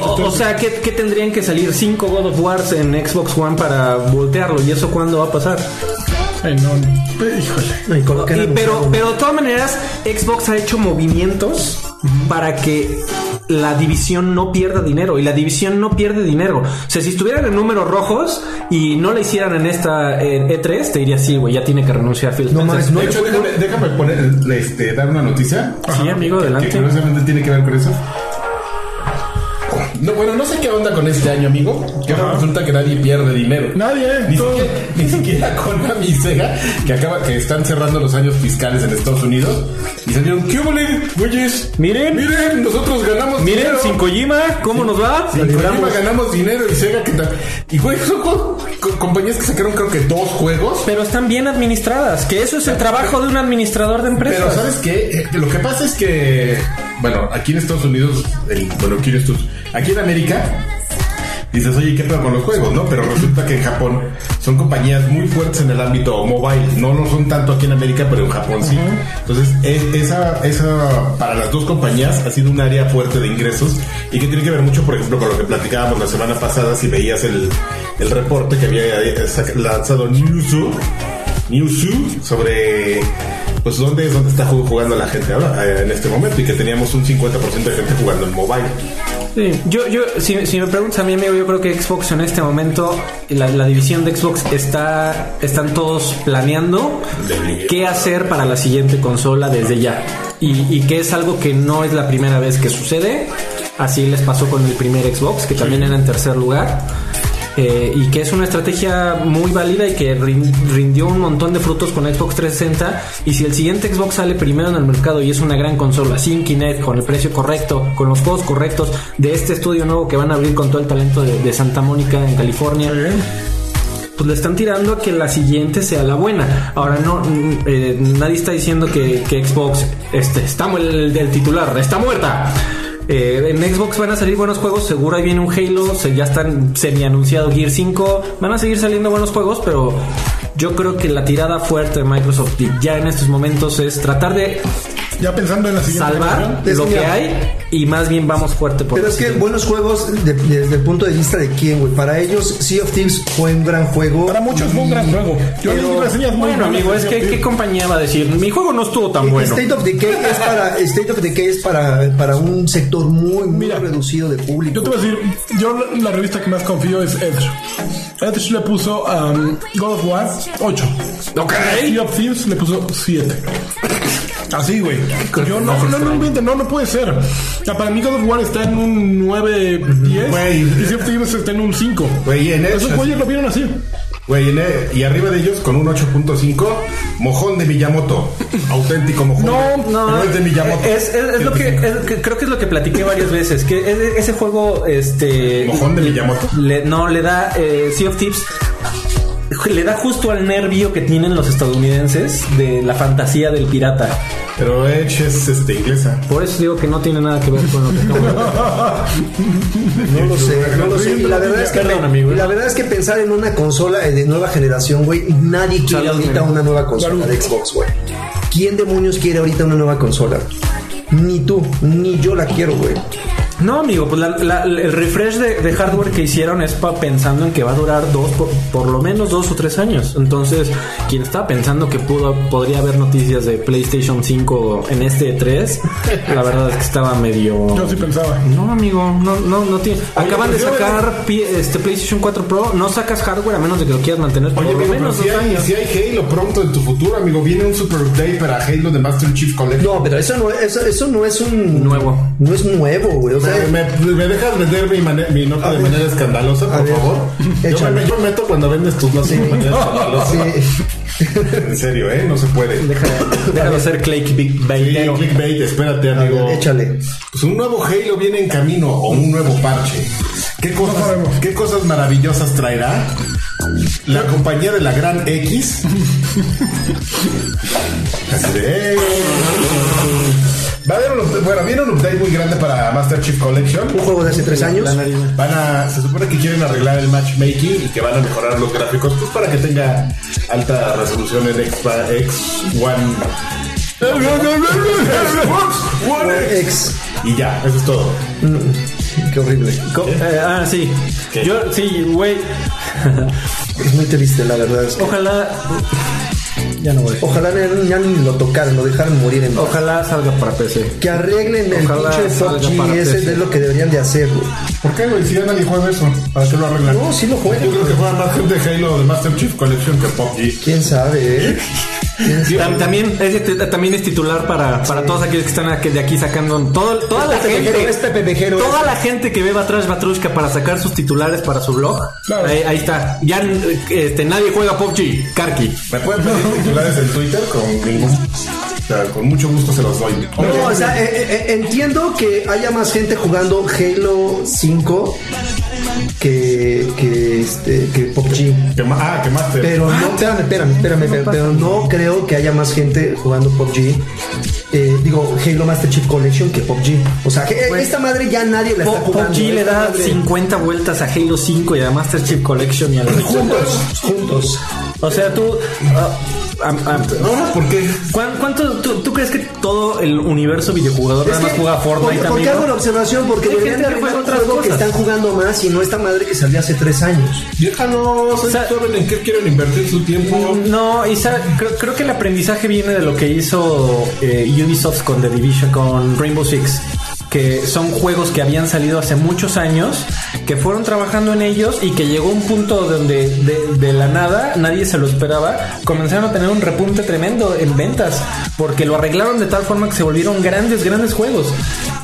o, sí, o sí. sea, ¿qué, qué tendrían que salir 5 God of Wars en Xbox One para voltearlo? ¿Y eso cuándo va a pasar? Ay, no. Híjole. Y Y- pero, pero de todas maneras, Xbox ha hecho movimientos para que la división no pierda dinero. Y la división no pierde dinero. O sea, si estuvieran en números rojos y no la hicieran en esta eh, E3, te diría, sí, güey, ya tiene que renunciar Phil No Spencer". mames, no De hecho, déjame, déjame poner, este, dar una noticia. Sí, amigo, Que adelante. curiosamente tiene que ver con eso. No, bueno, no sé qué onda con este año, amigo. Que ahora resulta que nadie pierde dinero. Nadie. Ni siquiera, [laughs] ni siquiera Konami y Sega, que acaba, que están cerrando los años fiscales en Estados Unidos, y salieron, ¿qué huele, güeyes? Miren. miren, nosotros ganamos Miren, dinero. sin Kojima, ¿cómo nos va? Sin Kojima ganamos dinero y Sega que tal. Y güey, [laughs] son co- co- compañías que sacaron creo que dos juegos. Pero están bien administradas, que eso es el trabajo de un administrador de empresas. Pero ¿sabes qué? Eh, Lo que pasa es que bueno, aquí en Estados Unidos, el- bueno, aquí en, estos, aquí en América, dices, oye, ¿qué pedo con los juegos, no? Pero resulta que en Japón son compañías muy fuertes en el ámbito mobile. No lo son tanto aquí en América, pero en Japón sí. Entonces, es- esa, esa, para las dos compañías ha sido un área fuerte de ingresos y que tiene que ver mucho, por ejemplo, con lo que platicábamos la semana pasada, si veías el, el reporte que había eh, lanzado Newzoo, Newzoo sobre pues dónde es donde está jug- jugando la gente ahora eh, en este momento y que teníamos un 50% de gente jugando en mobile. Sí, yo, yo, si, si me preguntas a mí, amigo, yo creo que Xbox en este momento, la, la división de Xbox está, están todos planeando qué hacer para la siguiente consola desde ya. Y, y que es algo que no es la primera vez que sucede. Así les pasó con el primer Xbox, que también era en tercer lugar. Eh, y que es una estrategia muy válida y que rin- rindió un montón de frutos con Xbox 360 y si el siguiente Xbox sale primero en el mercado y es una gran consola sin Kinect, con el precio correcto, con los juegos correctos de este estudio nuevo que van a abrir con todo el talento de, de Santa Mónica en California pues le están tirando a que la siguiente sea la buena. Ahora no, eh, nadie está diciendo que, que Xbox este, está el titular, está muerta. Eh, en Xbox van a salir buenos juegos, seguro ahí viene un Halo, se, ya están semi anunciado Gear 5, van a seguir saliendo buenos juegos, pero yo creo que la tirada fuerte de Microsoft ya en estos momentos es tratar de Ya pensando en la siguiente. salvar lo que hay y más bien vamos fuerte por Pero es que buenos juegos de- desde el punto de vista de quién, güey. Para ellos, Sea of Thieves fue un gran juego. Para muchos fue un gran juego. Yo Pero- leí reseñas muy Bueno, amigo, es que of ¿qué compañía va a decir? Mi juego no estuvo tan Eh, bueno. State of Decay es para [laughs] State of Decay es para, para un sector muy muy Mira, reducido de público. Yo te voy a decir, yo la, la revista que más confío es Edge. Edge le puso um, God of War 8. Ok. Sea of Thieves le puso 7. [laughs] Así, güey. Yo no, no, no, invente, no, no puede ser. O sea, para mí God of War está en un 9, 10 Güey. y Sea of Thieves está en un 5. Güey, en Esos güeyes lo vieron así. Güey, en e- y arriba de ellos con un 8.5, mojón de Miyamoto. Auténtico mojón. No, No, pero es de Miyamoto. Es, es- es lo que, es- que- creo que es lo que platiqué varias veces. Que ese, ese juego, este. Mojón de Miyamoto. le- no, le da. Eh, sea of Thieves. Le da justo al nervio que tienen los estadounidenses de la fantasía del pirata. Pero Edge es este, inglesa. Por eso digo que no tiene nada que ver con lo que de No lo sé, no lo sé. La verdad es que, Perdón, amigo. y la verdad es que pensar en una consola eh, de nueva generación, güey, nadie quiere Salud, ahorita una nueva consola de Xbox, güey. ¿Quién demonios quiere ahorita una nueva consola? Ni tú, ni yo la quiero, güey. No, amigo, pues la- la- el refresh de, de hardware que hicieron es pa- pensando en que va a durar dos, por, por lo menos dos o tres años. Entonces, quien estaba pensando que pudo, podría haber noticias de PlayStation 5 en este 3, la verdad es que estaba medio. Yo sí pensaba. No, amigo, no, no, no tiene. Acaban de yo- sacar este PlayStation 4 Pro, no sacas hardware a menos de que lo quieras mantener por Oye, lo menos si dos hay, años. si hay Halo pronto en tu futuro, amigo, viene un Super Update para Halo de Master Chief Collection. No, pero eso no, eso, eso no es un Nuevo. No es nuevo, güey. Sea, ¿Me, dejas vender mi, mane- mi nota de ver. manera escandalosa, por ver. favor? Yo me, yo me meto cuando vendes tus notas de manera escandalosa. sí. [laughs] En serio, ¿eh? No se puede. Deja, déjalo ser Clay Big Sí, clickbait, espérate, amigo. ver, échale. Pues un nuevo Halo viene en camino o un nuevo parche. ¿Qué cosas, sabemos. ¿qué cosas maravillosas traerá? La compañía de la Gran X. [laughs] Así de. Va a haber un update- bueno, viene un update muy grande para Master Chief Collection. Un juego de hace tres años. Van a, se supone que quieren arreglar el matchmaking y que van a mejorar los gráficos pues para que tenga alta resolución en X, X One. Xbox One X. Ex. Y ya, eso es todo. Qué horrible. Eh, ah, sí. ¿Qué? Yo, sí, güey. [laughs] Es muy triste, la verdad. Ojalá. Ya no voy. Ojalá ya ni lo tocaran, lo dejaran morir en paz. Ojalá salga para PC. Que arreglen el pinche PUBG, ese PC. es lo que deberían de hacer, güey. ¿Por qué, güey? Si ya nadie juega eso, ¿para qué lo arreglan? No, sí lo juegan. Yo creo que juega más gente Halo de Master Chief Collection que PUBG. ¿Quién sabe, eh? [laughs] También es, también es titular para, para todos aquellos que están aquí- de aquí sacando todo, toda la Es Pepe gente Vejero, es Pepe Vejero, toda es. la gente que ve Batrash Batrushka para sacar sus titulares para su blog Claro. ahí, ahí está ya este, nadie juega PUBG Karki ¿Me pueden pedir titulares en Twitter? Con ningún. O sea, con mucho gusto se los doy. No, o sea, eh, eh, eh, entiendo que haya más gente jugando Halo 5 que, que, este, que PUBG. Que ma- ah, que Master. Pero no, espérame, espérame, espérame, espérame, pero no creo que haya más gente jugando PUBG eh, digo, Halo Master Chief Collection que PUBG. O sea, que Pues, esta madre ya nadie la está jugando. PUBG le da madre- 50 vueltas a Halo 5 y a Master Chief Collection y a la Juntos, juntos. O sea, tú. Ahora, ¿por qué? ¿cuán- ¿Cuánto tú, tú crees que todo el universo videojugador nada más que, juega Fortnite, porque, porque amigo? hago la observación, porque Hay deberían gente de que juega arreglar otras algo que están jugando más y no esta madre que salió hace tres años. Déjanos, O sea- saben en qué quieren invertir su tiempo. No, creo, creo que el aprendizaje viene de lo que hizo eh, Ubisoft con The Division, con Rainbow Six. Que son juegos que habían salido hace muchos años, que fueron trabajando en ellos y que llegó un punto donde de, la nada, nadie se lo esperaba, comenzaron a tener un repunte tremendo en ventas, porque lo arreglaron de tal forma que se volvieron grandes, grandes juegos.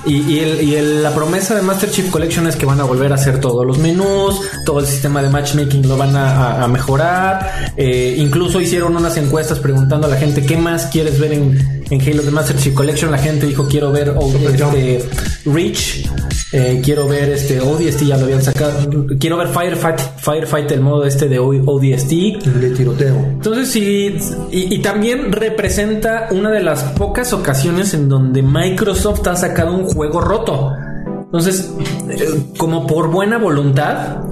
Y, el- y el- la promesa de Master Chief Collection es que van a volver a hacer todos los menús, todo el sistema de matchmaking lo van a mejorar. Eh, incluso hicieron unas encuestas preguntando a la gente qué más quieres ver en, en Halo de Master Chief Collection. La gente dijo quiero ver este, Reach, eh, quiero ver este ODST, ya lo habían sacado. Quiero ver Firefight, Firefight, el modo este de ODST. De tiroteo. Entonces sí, y, y también representa una de las pocas ocasiones en donde Microsoft ha sacado un juego roto. Entonces, eh, como por buena voluntad,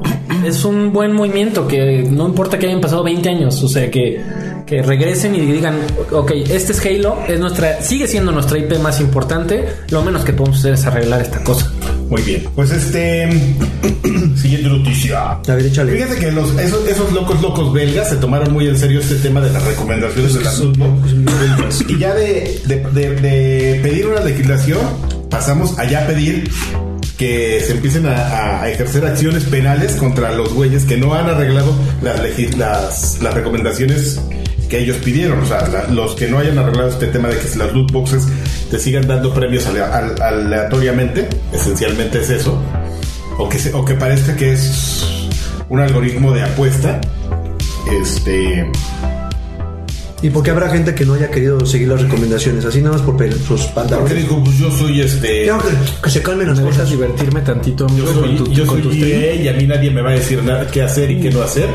es un buen movimiento que no importa que hayan pasado 20 años, o sea que, que regresen y digan, ok, este es Halo, es nuestra, sigue siendo nuestra IP más importante, lo menos que podemos hacer es arreglar esta cosa. Muy bien. Pues este. [clears throat] siguiente noticia. A ver, échale. Fíjate que los, esos, esos locos locos belgas se tomaron muy en serio este tema de las recomendaciones de las Xbox. Y ya de, de, de- de pedir una legislación, pasamos a ya pedir que se empiecen a, a ejercer acciones penales contra los güeyes que no han arreglado las, las, las recomendaciones que ellos pidieron. O sea, la- los que no hayan arreglado este tema de que las loot boxes te sigan dando premios alea- al- aleatoriamente, esencialmente es eso. O que, se- o que parezca que es un algoritmo de apuesta. Este. ¿Y por qué habrá gente que no haya querido seguir las recomendaciones? Así nada más por sus Porque pantalones. digo, pues yo soy este. Que, que se calmen las ¿Me dejas cosas. divertirme tantito, Yo soy, con tu- yo con soy tu y a mí nadie me va a decir nada qué hacer y qué no hacer.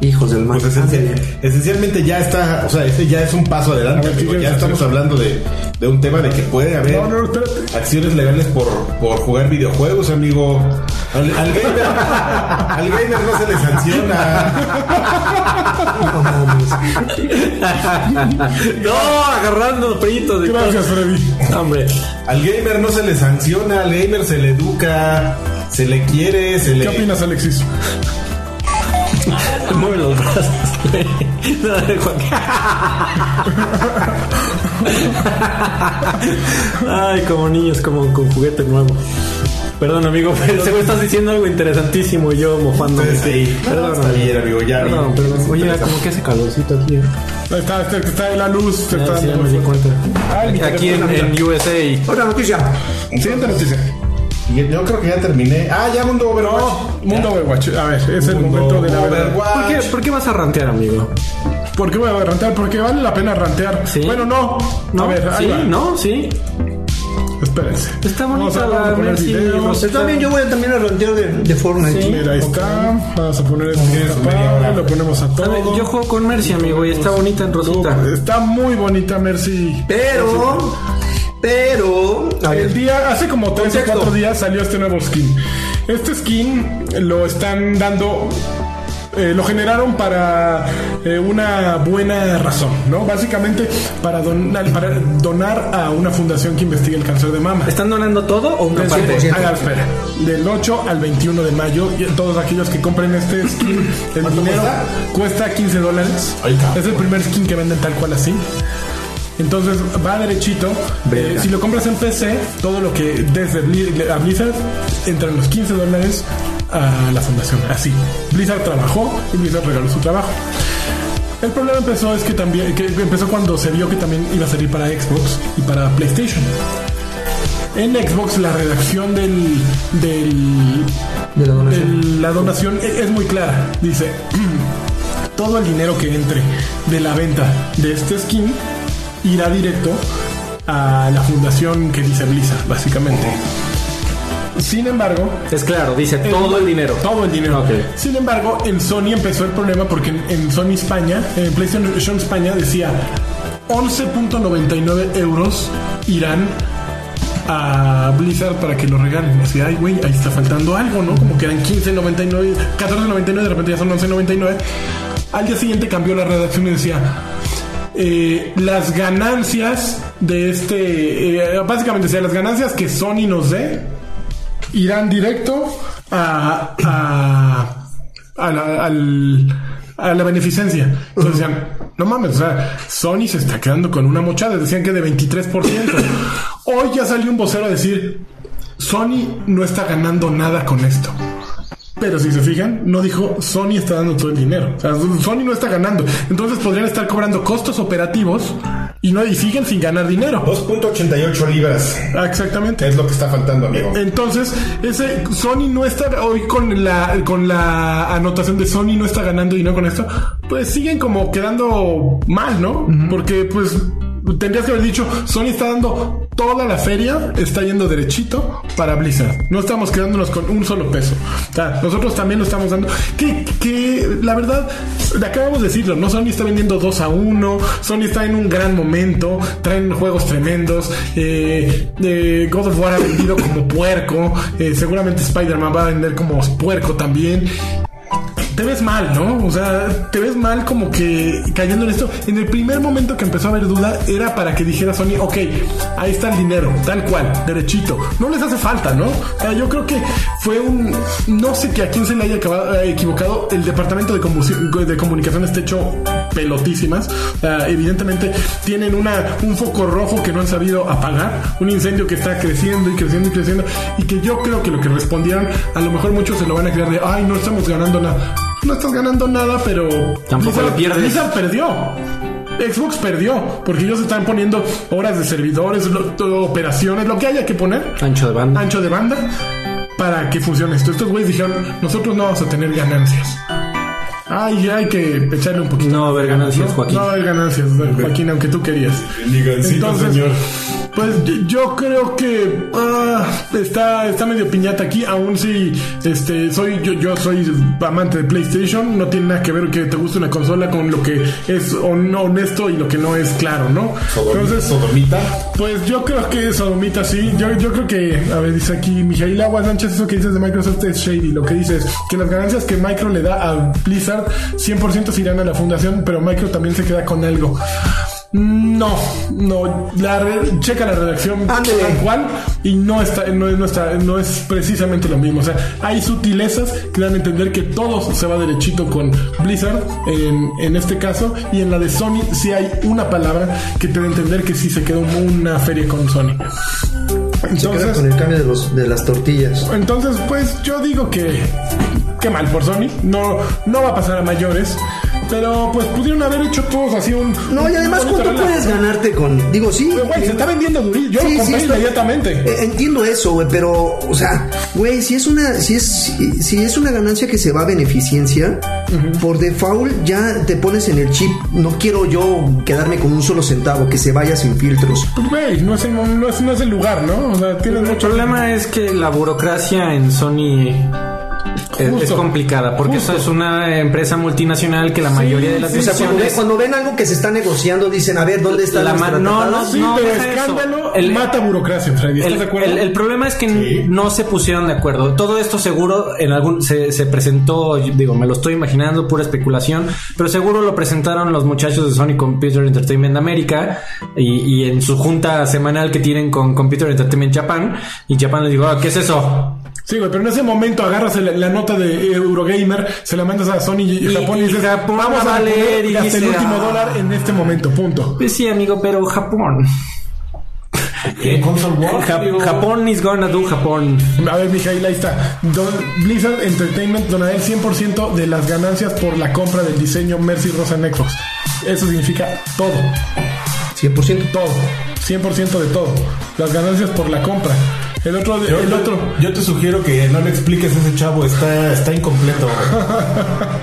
Hijos del mal. Pues esencial- Ándale. esencialmente ya está, o sea, este ya es un paso adelante. Ver, ¿qué amigo. quieres Ya estamos hablando de, de un tema de que puede haber No, no, espérate. acciones legales por, por jugar videojuegos, amigo. Al, al gamer, al gamer no se le sanciona. [laughs] No agarrando peritos de Gracias, Freddy. Hombre, Al gamer no se le sanciona, al gamer se le educa, se le quiere, se le. ¿Qué opinas, Alexis? Mueve los brazos. No, Juan. Ay, como niños, como con juguete nuevo. Perdón, amigo, pero seguro estás diciendo algo interesantísimo y yo mofándome. Ahí. Perdón, Está bien, amigo, ya. Perdón, perdón. Oye, como que hace calorcito aquí. ¿eh? Está, está, está la luz. se Ya, está sí, ya dando me di muy cuenta. Ay, mi Aquí en, en USA. Otra noticia. Siguiente noticia. Yo creo que ya terminé. Ah, ya Mundo Overwatch. No, Mundo Overwatch. A ver, es el Mundo momento de la verdad. ¿Por qué, Overwatch. ¿Por qué vas a rantear, amigo? ¿Por qué voy a rantear? Porque vale la pena rantear. Sí. Bueno, no. ¿No? A ver, ahí ¿Sí? va. ¿No? ¿Sí? Espérense. Está bonita a, vamos a la poner Mercy. También yo voy a también a rantear de, de Fortnite. Sí. Mira, ahí está. Vamos a poner hora. parte, Lo ponemos a A ver, todo. Yo juego con Mercy, amigo, y está bonita en rosita. Está muy bonita, Mercy. Pero, pero, a El día, hace como 3 o. 4 días salió este nuevo skin. Este skin lo están dando. eh, lo generaron para eh, una buena razón, ¿no? Básicamente para donar, para donar a una fundación que investiga el cáncer de mama. ¿Están donando todo o una parte? 100%. Haga, espera. Del 8 al 21 de mayo, y todos aquellos que compren este skin, el ¿Cuánto dinero cuesta? cuesta 15 dólares. Ahí está. Es el primer skin que venden tal cual así. Entonces va derechito. Eh, si lo compras en PC, todo lo que desde Bli- a Blizzard entran los 15 dólares a la fundación. Así. Blizzard trabajó y Blizzard regaló su trabajo. El problema empezó es que también que empezó cuando se vio que también iba a salir para Xbox y para PlayStation. En Xbox la redacción del, del de la donación. la donación e- es muy clara. Dice, [clears throat] todo el dinero que entre de la venta de este skin irá directo a la fundación que dice Blizzard, básicamente. Sin embargo, Es claro, dice todo el dinero. todo el dinero. Ok. Sin embargo, en Sony empezó el problema porque en, en Sony España, en PlayStation España decía 11.99 euros irán a Blizzard para que lo regalen. Así, ay, güey, ahí está faltando algo, ¿no? Como que eran 15.99, 14.99, de repente ya son 11.99. Al día siguiente cambió la redacción y decía, eh, las ganancias de este, eh, básicamente decía, las ganancias que Sony nos dé irán directo a, a, a la, al- a la beneficencia. Entonces decían, no mames, o sea, Sony se está quedando con una mochada. Decían que de 23%. Hoy ya salió un vocero a decir, Sony no está ganando nada con esto. Pero si se fijan, no dijo Sony está dando todo el dinero. O sea, Sony no está ganando. Entonces podrían estar cobrando costos operativos y no y siguen sin ganar dinero. 2.88 libras. Ah, exactamente. Es lo que está faltando, amigo. Entonces, ese Sony no está hoy con la con la anotación de Sony no está ganando dinero con esto, pues siguen como quedando mal, ¿no? Porque pues tendrías que haber dicho, Sony está dando toda la feria, está yendo derechito para Blizzard. No estamos quedándonos con un solo peso. Nosotros también lo estamos dando. Que, que la verdad, acabamos de decirlo, ¿no? Sony está vendiendo 2 a 1, Sony está en un gran momento, traen juegos tremendos, eh, eh, God of War ha vendido como puerco, eh, seguramente Spider-Man va a vender como puerco también. Te ves mal, ¿no? O sea, te ves mal como que cayendo en esto. En el primer momento que empezó a haber duda era para que dijera Sony, ok, ahí está el dinero, tal cual, derechito. No les hace falta, ¿no? O sea, yo creo que fue un... No sé que a quién se le haya eh, equivocado. El departamento de, de comunicación está hecho pelotísimas. Sea, evidentemente tienen una, un foco rojo que no han sabido apagar. Un incendio que está creciendo y creciendo y creciendo. Y que yo creo que lo que respondieron, a lo mejor muchos se lo van a creer de, ay, no estamos ganando nada. No estás ganando nada, pero... Tampoco le pierdes. Blizzard perdió. Xbox perdió porque ellos están poniendo horas de servidores, lo- todo, operaciones, lo que haya que poner, Ancho de banda. ancho de banda, para que funcione esto. Estos güeyes dijeron, nosotros no vamos a tener ganancias. Ay, hay que echarle un poquito. No va a haber ganancias, Joaquín. No va a haber ganancias, Joaquín, aunque tú querías. Entonces, señor. Pues yo- creo que ah, está, está medio piñata aquí, aún si este soy yo, yo soy amante de PlayStation, no tiene nada que ver que te guste una consola con lo que es hon- honesto y lo que no es claro, ¿no? Entonces, sodomita. Pues yo creo que Sodomita sí. Yo, yo creo que, a ver, dice aquí Mijail Agua Sánchez, eso que dices de Microsoft es shady. Lo que dices, que las ganancias que Micro le da a Blizzard 100% se irán a la fundación, pero Micro también se queda con algo. No, no, la re- checa la redacción tal cual y no está, no, es- no está, no es precisamente lo mismo. O sea, hay sutilezas que dan a entender que todo se va derechito con Blizzard en, en este caso y en la de Sony sí hay una palabra que te da a entender que sí se quedó una feria con Sony. Entonces, con el cambio de, los, de las tortillas. entonces, pues yo digo que qué mal por Sony, no, no va a pasar a mayores, pero pues pudieron haber hecho todos así un No, y además, ¿cuánto puedes ganarte con.? Digo, sí. Pero, güey, se está vendiendo durísimo. Yo Sí, lo compré inmediatamente. Eh, Entiendo eso, güey, pero, o sea, güey, si es una, si es, si, si es una ganancia que se va a beneficencia, por default ya te pones en el chip. No quiero yo quedarme con un solo centavo, que se vaya sin filtros. Pues, güey, no es, el, no, es, no es el lugar, ¿no? O sea, tienes El mucho problema es que la burocracia en Sony es, complicada porque Justo. eso es una empresa multinacional que la mayoría de las sí, O sea, cuando, decisiones cuando ven algo que se está negociando, dicen, a ver, ¿dónde está La nuestra ma- no, no, Sí, pero deja eso. escándalo El- mata burocracia, Freddy. ¿Estás El, de acuerdo? el- el problema es que no se pusieron de acuerdo. Todo esto seguro en algún se, se presentó, digo, me lo estoy imaginando, pura especulación, pero seguro lo presentaron los muchachos de Sony Computer Entertainment América y, y en su junta semanal que tienen con Computer Entertainment Japan y Japan les dijo, "Ah, ¿qué es eso? Sí, güey, pero en ese momento agarras la, la nota de Eurogamer, se la mandas a Sony y, Y- Japón y, dices, Japón vamos va a a leer y hasta el dice, último "Ah". dólar en este momento, punto. Pues sí, amigo, pero Japón. [laughs] Ja- Japón is gonna do Japón. A ver, Mijail, ahí está. Don- Blizzard Entertainment donará el 100% de las ganancias por la compra del diseño Mercy Rosa en Xbox. Eso significa todo. 100%. todo, 100% de todo, las ganancias por la compra. El otro, Yo, el otro. yo te sugiero que no le expliques a ese chavo, está, está incompleto. [laughs]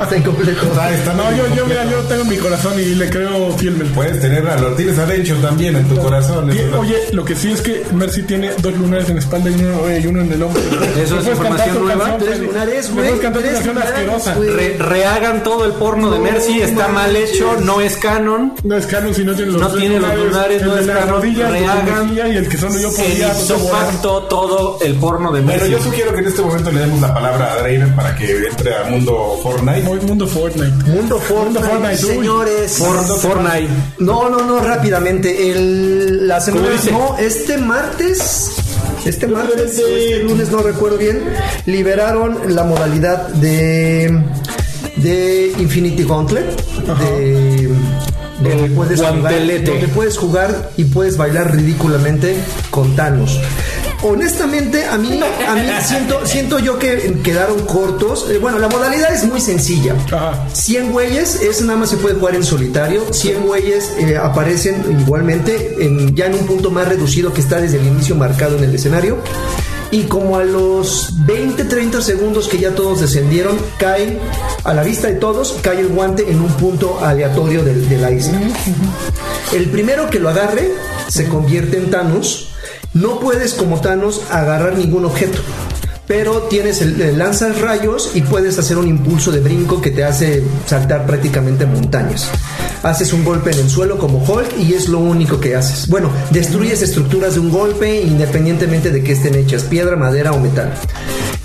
Está incompleto. Está, está No, yo, yo, mira, yo tengo mi corazón y le creo fielmente. Puedes tener, a- lo tienes a Dencho también en tu corazón. Oye, lo que sí es que Mercy tiene dos lunares en la espalda y uno, eh, y uno en el hombro. Eso es ¿Me puedes información nueva? canción, Tres lunares, ¿Me güey. puedes cantar tu Tres canción lunares, asquerosa? güey. Re- rehagan todo el porno de No Mercy, está mal hecho, no es canon. No es canon si no tiene los No tiene los lunares, el no de es canon. rodilla, el de la Rehagan y el que solo yo el podía facto todo el porno de Bueno, Mercy. yo sugiero que en este momento le demos la palabra a Draven para que entre al mundo Fortnite. Hoy mundo Fortnite. Mundo Fortnite, Fortnite, uy. señores. For- Fortnite. No, no, no, rápidamente. El, la semana, no, este martes, este martes, o este lunes, no recuerdo bien, liberaron la modalidad de, de Infinity Gauntlet, de, donde puedes, jugar, donde puedes jugar y puedes bailar ridículamente con Thanos. Honestamente, a mí, a mí siento, siento yo que quedaron cortos. Eh, bueno, la modalidad es muy sencilla. Ajá. 100 güeyes, es nada más se puede jugar en solitario. 100 güeyes eh, aparecen igualmente en, ya en un punto más reducido que está desde el inicio marcado en el escenario. Y como a los 20-30 segundos que ya todos descendieron, cae a la vista de todos, cae el guante en un punto aleatorio del- de la isla. El primero que lo agarre se convierte en Thanos. No puedes como Thanos agarrar ningún objeto. Pero tienes lanzas rayos y puedes hacer un impulso de brinco que te hace saltar prácticamente montañas. Haces un golpe en el suelo como Hulk y es lo único que haces. Bueno, destruyes estructuras de un golpe independientemente de que estén hechas, piedra, madera o metal.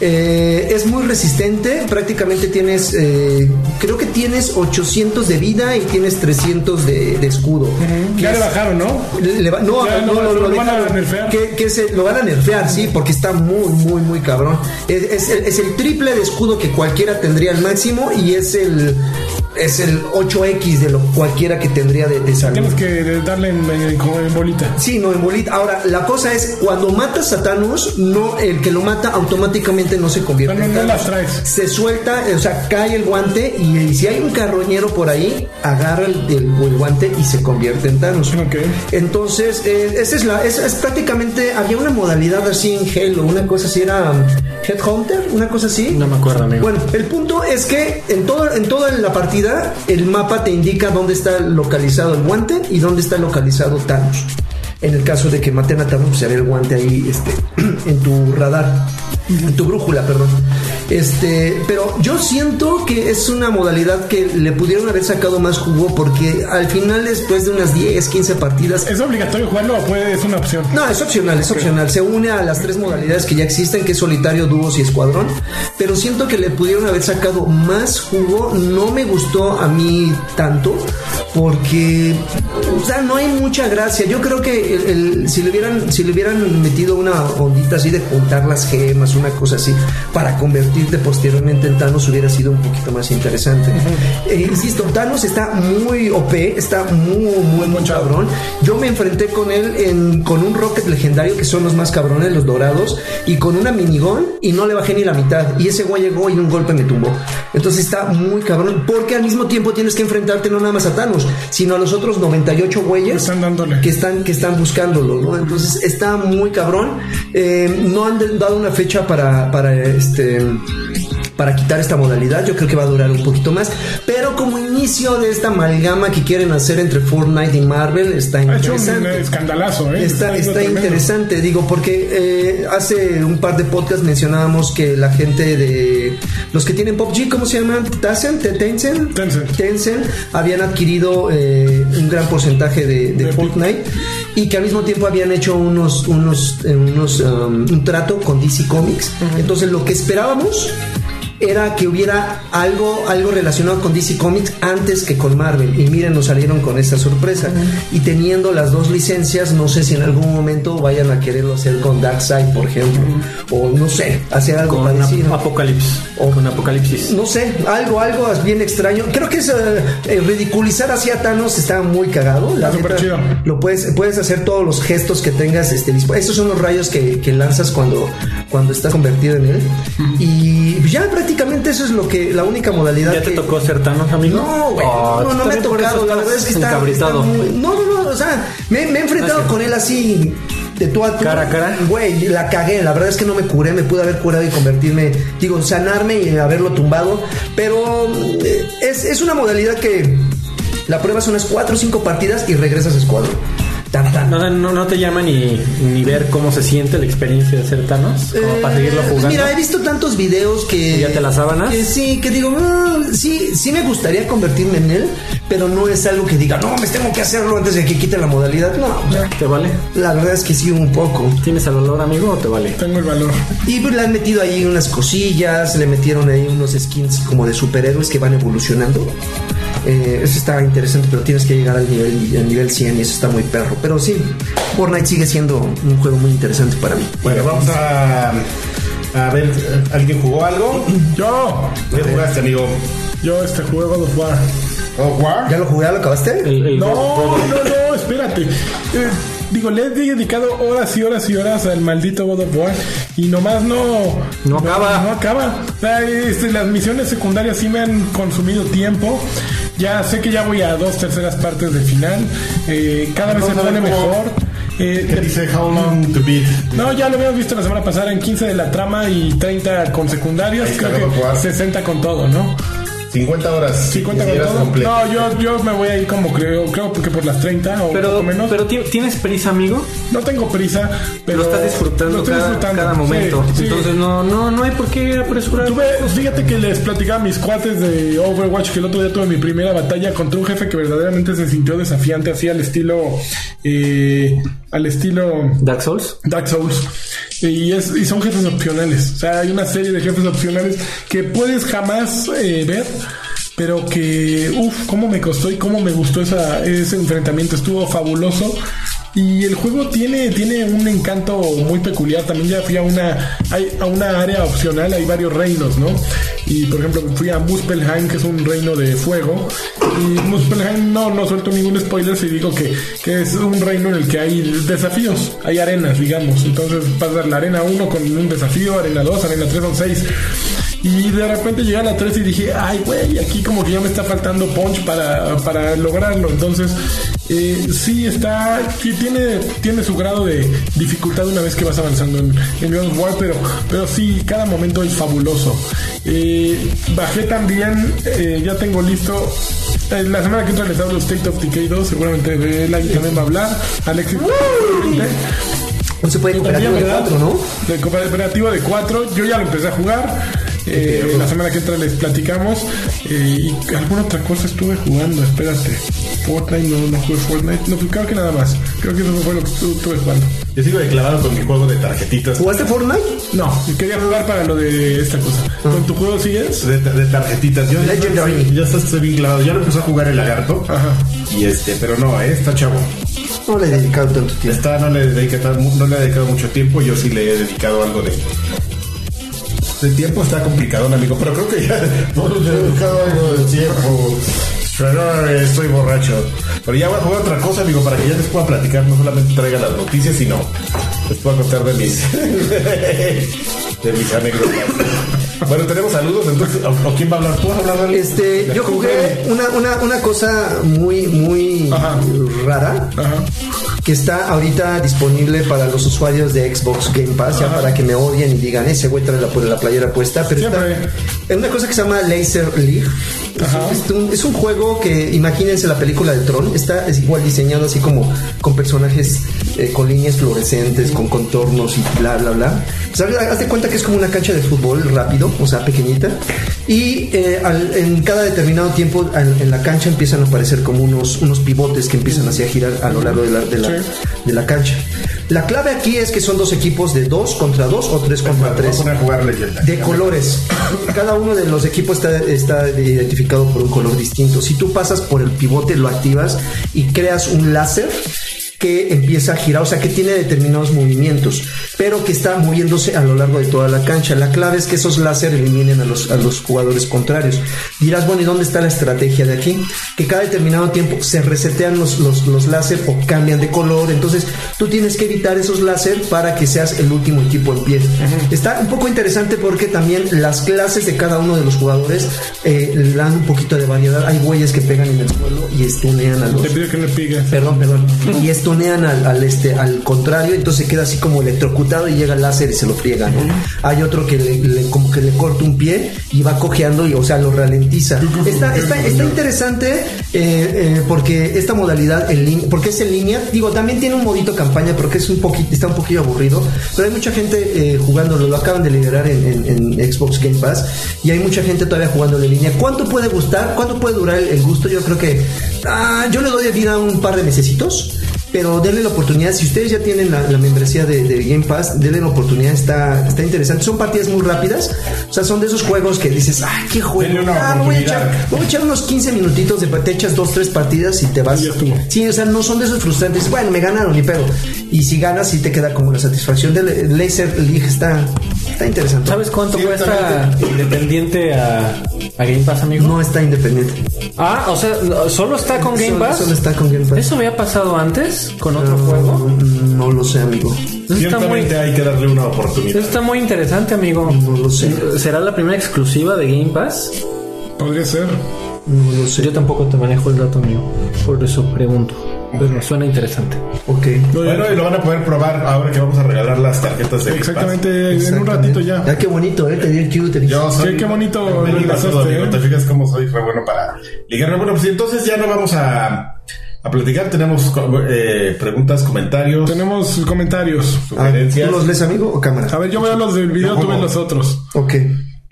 Eh, es muy resistente, prácticamente tienes, eh, creo que tienes 800 de vida y tienes 300 de, de escudo. Ya le bajaron, ¿no? le- le va- no, Ya no, lo- no, lo lo van a nerfear. Que, que se, lo van a nerfear, sí, porque está muy, muy, muy cabrón. Es, es el triple de escudo que cualquiera tendría al máximo y es el es el 8X de lo cualquiera que tendría de, de salud. Tienes que darle en, en- como en bolita. Sí, no, en bolita. Ahora, la cosa es, cuando matas a Thanos, no, el que lo mata automáticamente no se convierte en no Thanos. las traes. Se suelta, o sea, cae el guante y, si hay un carroñero por ahí, agarra el, el- el guante y se convierte en Thanos. Ok. Entonces, eh, esa es la, esa es prácticamente, había una modalidad así en Halo, una cosa así era um, Headhunter, una cosa así. No me acuerdo, amigo. Bueno, el punto es que en, todo, en toda la partida el mapa te indica dónde está localizado el guante y dónde está localizado Thanos. En el caso de que maten a Thanos, pues se ve el guante ahí este, [clears throat] en tu radar, en tu brújula, perdón. Este, pero yo siento que es una modalidad que le pudieron haber sacado más jugo porque al final, después de unas 10, 15 partidas, ¿Es obligatorio jugarlo o puede, es una opción? no, es opcional, es opcional. Se une a las tres modalidades que ya existen, que es solitario, dúos y escuadrón. Pero siento que le pudieron haber sacado más jugo. No me gustó a mí tanto, porque, o sea, no hay mucha gracia. Yo creo que el- el- si, le hubieran, si le hubieran metido una ondita así de juntar las gemas, una cosa así, para posteriormente en Thanos, hubiera sido un poquito más interesante. Eh, insisto, Thanos está muy OP, está muy, muy, muy cabrón. Yo me enfrenté con él en, con un Rocket legendario, que son los más cabrones, los dorados, y con una minigón, y no le bajé ni la mitad. Y ese güey llegó y un golpe me tumbó. Entonces está muy cabrón, porque al mismo tiempo tienes que enfrentarte no nada más a Thanos, sino a los otros 98 güeyes Están dándole. que están, que están buscándolo, ¿no? Entonces está muy cabrón. Eh, no han dado una fecha para, para este para quitar esta modalidad. Yo creo que va a durar un poquito más. Pero como inicio de esta amalgama que quieren hacer entre Fortnite y Marvel, está Ha hecho un interesante. eh, escandalazo, ¿eh? Está, está interesante, digo, porque eh, hace un par de podcasts mencionábamos que la gente de los que tienen PUBG, ¿cómo se llaman? Tencent, Tencent, Tencent. Tencent habían adquirido eh, un gran porcentaje de, de De Fortnite y que al mismo tiempo habían hecho unos, unos, eh, unos um, un trato con DC Comics. Entonces lo que esperábamos era que hubiera algo, algo relacionado con DC Comics antes que con Marvel. Y miren, nos salieron con esta sorpresa. Y teniendo las dos licencias, no sé si en algún momento vayan a quererlo hacer con Darkseid, por ejemplo. O no sé, hacer algo Con parecido. ap- apocalipsis. O con apocalipsis. No sé, algo, algo bien extraño. Creo que es, eh, eh, ridiculizar así a Thanos está muy cagado. La Está súper neta, chido. Lo puedes, puedes hacer todos los gestos que tengas. Este, Estos son los rayos que, que lanzas cuando, cuando estás convertido en él. Y ya prácticamente eso es lo que, la única modalidad ¿Ya te que- tocó ser Thanos, amigo? no, güey, Oh, no, no me ha tocado. La verdad es que está, está muy- No, no, no, o sea, me, me he enfrentado con él así de tú a tú. Cara a cara. Güey, la cagué. La verdad es que no me curé. Me pude haber curado y convertirme, digo, sanarme y haberlo tumbado. Pero eh, es, es una modalidad que la pruebas unas 4 o 5 partidas y regresas a escuadrón. Tan, tan. No, no, no te llama ni, ni ver cómo se siente la experiencia de ser Thanos, como para seguirlo Eh, jugando. Mira, he visto tantos videos que. ¿Y ya te las sábanas? Que sí, que digo, "Ah, sí, sí me gustaría convertirme en él, pero no es algo que diga, no, me tengo que hacerlo antes de que quite la modalidad. No, ¿Te vale? la verdad es que sí, un poco. ¿Tienes el olor, amigo, o te vale? Tengo el valor. Y pues le han metido ahí unas cosillas, le metieron ahí unos skins como de superhéroes que van evolucionando. Eh, eso está interesante, pero tienes que llegar al nivel, al nivel 100 y eso está muy perro. Pero sí, Fortnite sigue siendo un juego muy interesante para mí. Bueno, vamos a. A ver, ¿alguien jugó algo? Yo, ¿Qué jugaste, amigo? yo este juego God of War. ¿Oh, War? ¿Ya lo jugué? ¿Ya lo acabaste? El, el No, God- no, no, espérate. Eh, digo, le he dedicado horas y horas y horas al maldito God of War y nomás no... No acaba. No, acaba. Este, las misiones secundarias sí me han consumido tiempo. Ya sé que ya voy a dos terceras partes del final. Eh, cada vez se pone mejor. Eh, ¿Qué dice How Long to Beat? no, ya lo habíamos visto la semana pasada en 15 de la trama y 30 con está, Creo que 60 con todo, ¿no? 50 horas. 50 Si con eras todo. completo. No, yo, yo me voy a ir como creo, creo que por las 30 o Pero, poco menos. pero ti- tienes prisa, amigo. No tengo prisa, pero Lo estás disfrutando, lo estoy cada, disfrutando. cada momento. Sí, sí. Entonces no, no, no hay por qué apresurar. Tuve, fíjate que les platicaba a mis cuates de Overwatch que el otro día tuve mi primera batalla contra un jefe que verdaderamente se sintió desafiante, así al estilo, eh, al estilo Dark Souls. Dark Souls. Y, es, y son jefes opcionales. O sea, hay una serie de jefes opcionales que puedes jamás eh, ver. Pero que, uff, cómo me costó y cómo me gustó esa, ese enfrentamiento. Estuvo fabuloso. Y el juego tiene, tiene un encanto muy peculiar. También ya fui a una, a una área opcional, hay varios reinos, ¿no? Y por ejemplo, fui a Muspelheim, que es un reino de fuego. Y Muspelheim no, no suelto ningún spoiler si digo que, que es un reino en el que hay desafíos, hay arenas, digamos. Entonces pasas la arena 1 con un desafío, arena 2, arena 3 son 6. Y de repente llegué a la 3 y dije, ay, güey, aquí como que ya me está faltando punch para, para lograrlo. Entonces, eh, sí está, sí tiene, tiene su grado de dificultad una vez que vas avanzando en, en War, pero, pero sí, cada momento es fabuloso. Eh, bajé también, eh, ya tengo listo. la semana que entra les hablo State of Decay 2, seguramente de él también va a hablar. Alexis. No se puede cooperativo de ¿verdad? 4, ¿no? De cooperativo de 4, yo ya lo empecé a jugar. Eh, la semana que entra les platicamos. Eh, y alguna otra cosa estuve jugando, espérate. Fortnite, no, no jugué Fortnite. No, creo que nada más. Creo que eso fue lo que estu- estuve jugando. Yo sigo de clavado con mi juego de tarjetitas. ¿Jugaste Fortnite? No, quería jugar para lo de esta cosa. ¿Con tu juego sigues? De, de tarjetitas. Yo, Legendary. yo estoy bien clavado. Ya lo empezó a jugar el lagarto. Ajá. Y este, pero no, eh, está chavo. No le he dedicado tanto tiempo. Está, no le, dedica tan- no le he dedicado mucho tiempo. Yo sí le he dedicado algo de. De tiempo está complicado, amigo. Pero creo que ya no le he dedicado algo de tiempo. Pero estoy borracho. Pero ya voy a jugar otra cosa, amigo, para que ya les pueda platicar. No solamente traiga las noticias, sino les pueda contar de mis. [laughs] de mis anécdotas. Bueno, tenemos saludos, entonces, ¿o, quién va a hablar? ¿Tú vas a hablar? Este, yo jugué una, una, una cosa muy, muy Ajá. rara Ajá. Que está ahorita disponible para los usuarios de Xbox Game Pass, ya para que me odien y digan, ese güey trae la, la playera puesta, pero Siempre. está en una cosa que se llama Laser League. Es, es un, es un juego que, imagínense la película de Tron, está es igual diseñado así como con personajes eh, con líneas fluorescentes, con contornos y bla, bla, bla. O sea, haz de cuenta que es como una cancha de fútbol rápido, o sea, pequeñita. Y eh, al- en cada determinado tiempo al- en la cancha empiezan a aparecer como unos, unos pivotes que empiezan así a girar a lo largo de la, de la, Sí. De la cancha. La clave aquí es que son dos equipos de dos contra dos o tres contra Voy a tres poner a jugar Legendary. de colores. Cada uno de los equipos está, está identificado por un color distinto. Si tú pasas por el pivote, lo activas y creas un láser que empieza a girar, o sea que tiene determinados movimientos, pero que está moviéndose a lo largo de toda la cancha. La clave es que esos láser eliminen a los, a los jugadores contrarios. Dirás, bueno, ¿y dónde está la estrategia de aquí? Que cada determinado tiempo se resetean los, los, los láser o cambian de color, entonces tú tienes que evitar esos láser para que seas el último equipo en pie. Está un poco interesante porque también las clases de cada uno de los jugadores eh, le dan un poquito de variedad. Hay güeyes que pegan en el suelo y estunean a los, Te pido que le. Perdón, perdón. Y estunean [laughs] pistonean al, al, este, al contrario, entonces queda así como electrocutado y llega el láser y se lo friega, ¿no? Hay otro que le, le- como que le corta un pie y va cojeando y, o sea, lo ralentiza. Está, está, está interesante eh, eh, porque esta modalidad en línea, porque es en línea, digo, también tiene un modito campaña, pero que es un poquito, está un poquillo aburrido, pero hay mucha gente eh, jugándolo, lo acaban de liberar en, en- en Xbox Game Pass y hay mucha gente todavía jugando en línea. ¿Cuánto puede gustar? ¿Cuánto puede durar el, el gusto? Yo creo que ah, yo le doy vida un par de mesecitos. Pero denle la oportunidad, si ustedes ya tienen la, la membresía de, de Game Pass, denle la oportunidad, está, está interesante. Son partidas muy rápidas, o sea, son de esos juegos que dices, ¡ay, qué juego! Ah, voy, a echar, me voy a echar unos 15 minutitos de te echas dos, tres partidas y te vas. Estuvo. Sí, o sea, no son de esos frustrantes. Bueno, me ganaron, ni pedo. Y si ganas, sí te queda como la satisfacción del Laser League, está, está interesante. ¿Sabes cuánto Sí, cuesta independiente a, a Game Pass, amigo? No está independiente. Ah, o sea, solo está con Game Solo- Pass. Solo está con Game Pass. ¿Eso había pasado antes con otro No, juego? No lo sé, amigo. Está muy, Ciertamente hay que darle una eso oportunidad. está muy interesante, amigo. No lo sé. ¿Será la primera exclusiva de Game Pass? Podría ser. No lo sé. Yo tampoco te manejo el dato, amigo. Por eso pregunto. Pero suena interesante. Ok. Bueno, y lo van a poder probar ahora que vamos a regalar las tarjetas de Pass. Exactamente, en un Exactamente. ratito ya. Ya qué bonito, eh. Te di el cue, te di- Yo soy Qué- qué bonito todo. ¿eh? Te fijas cómo soy re bueno para ligarme. Bueno, pues entonces ya no vamos a, a platicar. Tenemos eh, preguntas, comentarios, Tenemos comentarios. Ah, sugerencias. ¿Tú los lees, amigo, o cámara? A ver, yo veo los del video, tú ves los otros. Ok.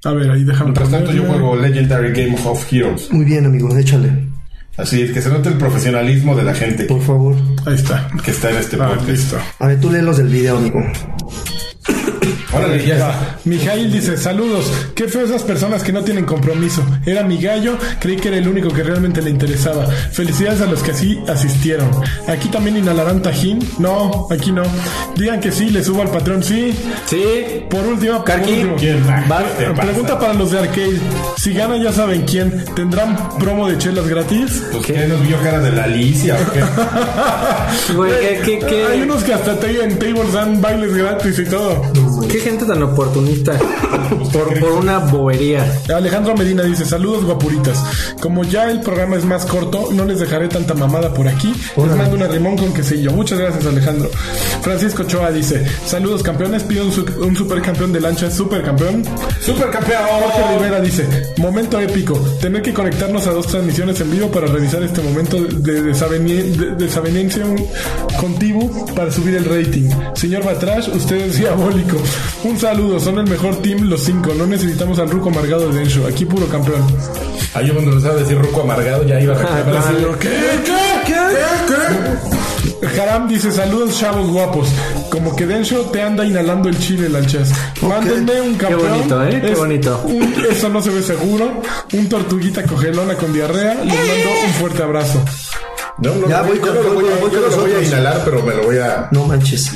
A ver, ahí déjame Mientras tanto, yo juego Legendary Game of Heroes. Muy bien, amigo, échale. Así es que se note el profesionalismo de la gente Por favor. Ahí está. que está en este Ah, podcast. listo. A ver, tú lee los del video, amigo. Órale, ya está. Mijail dice, saludos, qué feo esas personas que no tienen compromiso. Era mi gallo, creí que era el único que realmente le interesaba. Felicidades a los que así asistieron. Aquí también inhalarán tajín. No, aquí no. Digan que sí, le subo al patrón, sí. Sí. Por último, por Karki. último. ¿Quién? Va- ¿Qué te pasa? Pregunta para los de arcade. Si gana ya saben quién. ¿Tendrán promo de chelas gratis? Pues, ¿qué nos vio cara de la Alicia o qué? [laughs] Güey, ¿qué, qué, qué- Hay unos que hasta te en tables dan bailes gratis y todo. qué gente tan oportunista por, por una bobería. Alejandro Medina dice, saludos guapuritas. Como ya el programa es más corto, no les dejaré tanta mamada por aquí. Les mando una rimón con quesillo. Muchas gracias Alejandro. Francisco Choa dice, saludos campeones, pido un, su- un supercampeón de lancha, supercampeón. ¡Supercampeón! Jorge Rivera dice, momento épico, tener que conectarnos a dos transmisiones en vivo para revisar este momento de desaveni- de- desaveniencia contigo para subir el rating. Señor Batrash, usted es diabólico. Un saludo, son el mejor team los cinco, no necesitamos al ruco amargado de Densho, aquí puro campeón. Ahí yo cuando empezaba a decir Ruco Amargado ya iba a reclamar Ah, así, claro. ¿Qué? ¿Qué? ¿Qué? ¿Qué? Haram dice, saludos chavos guapos. Como que Densho te anda inhalando el chile, lanchas. Mándenme un campeón. bonito, ¿eh? Qué Es bonito. un- eso no se ve seguro. Un tortuguita cogelona con diarrea. Les mando un fuerte abrazo. No, no, Ya no, voy yo con- no lo voy a, voy con yo no lo voy a inhalar, pero me lo voy a... No manches.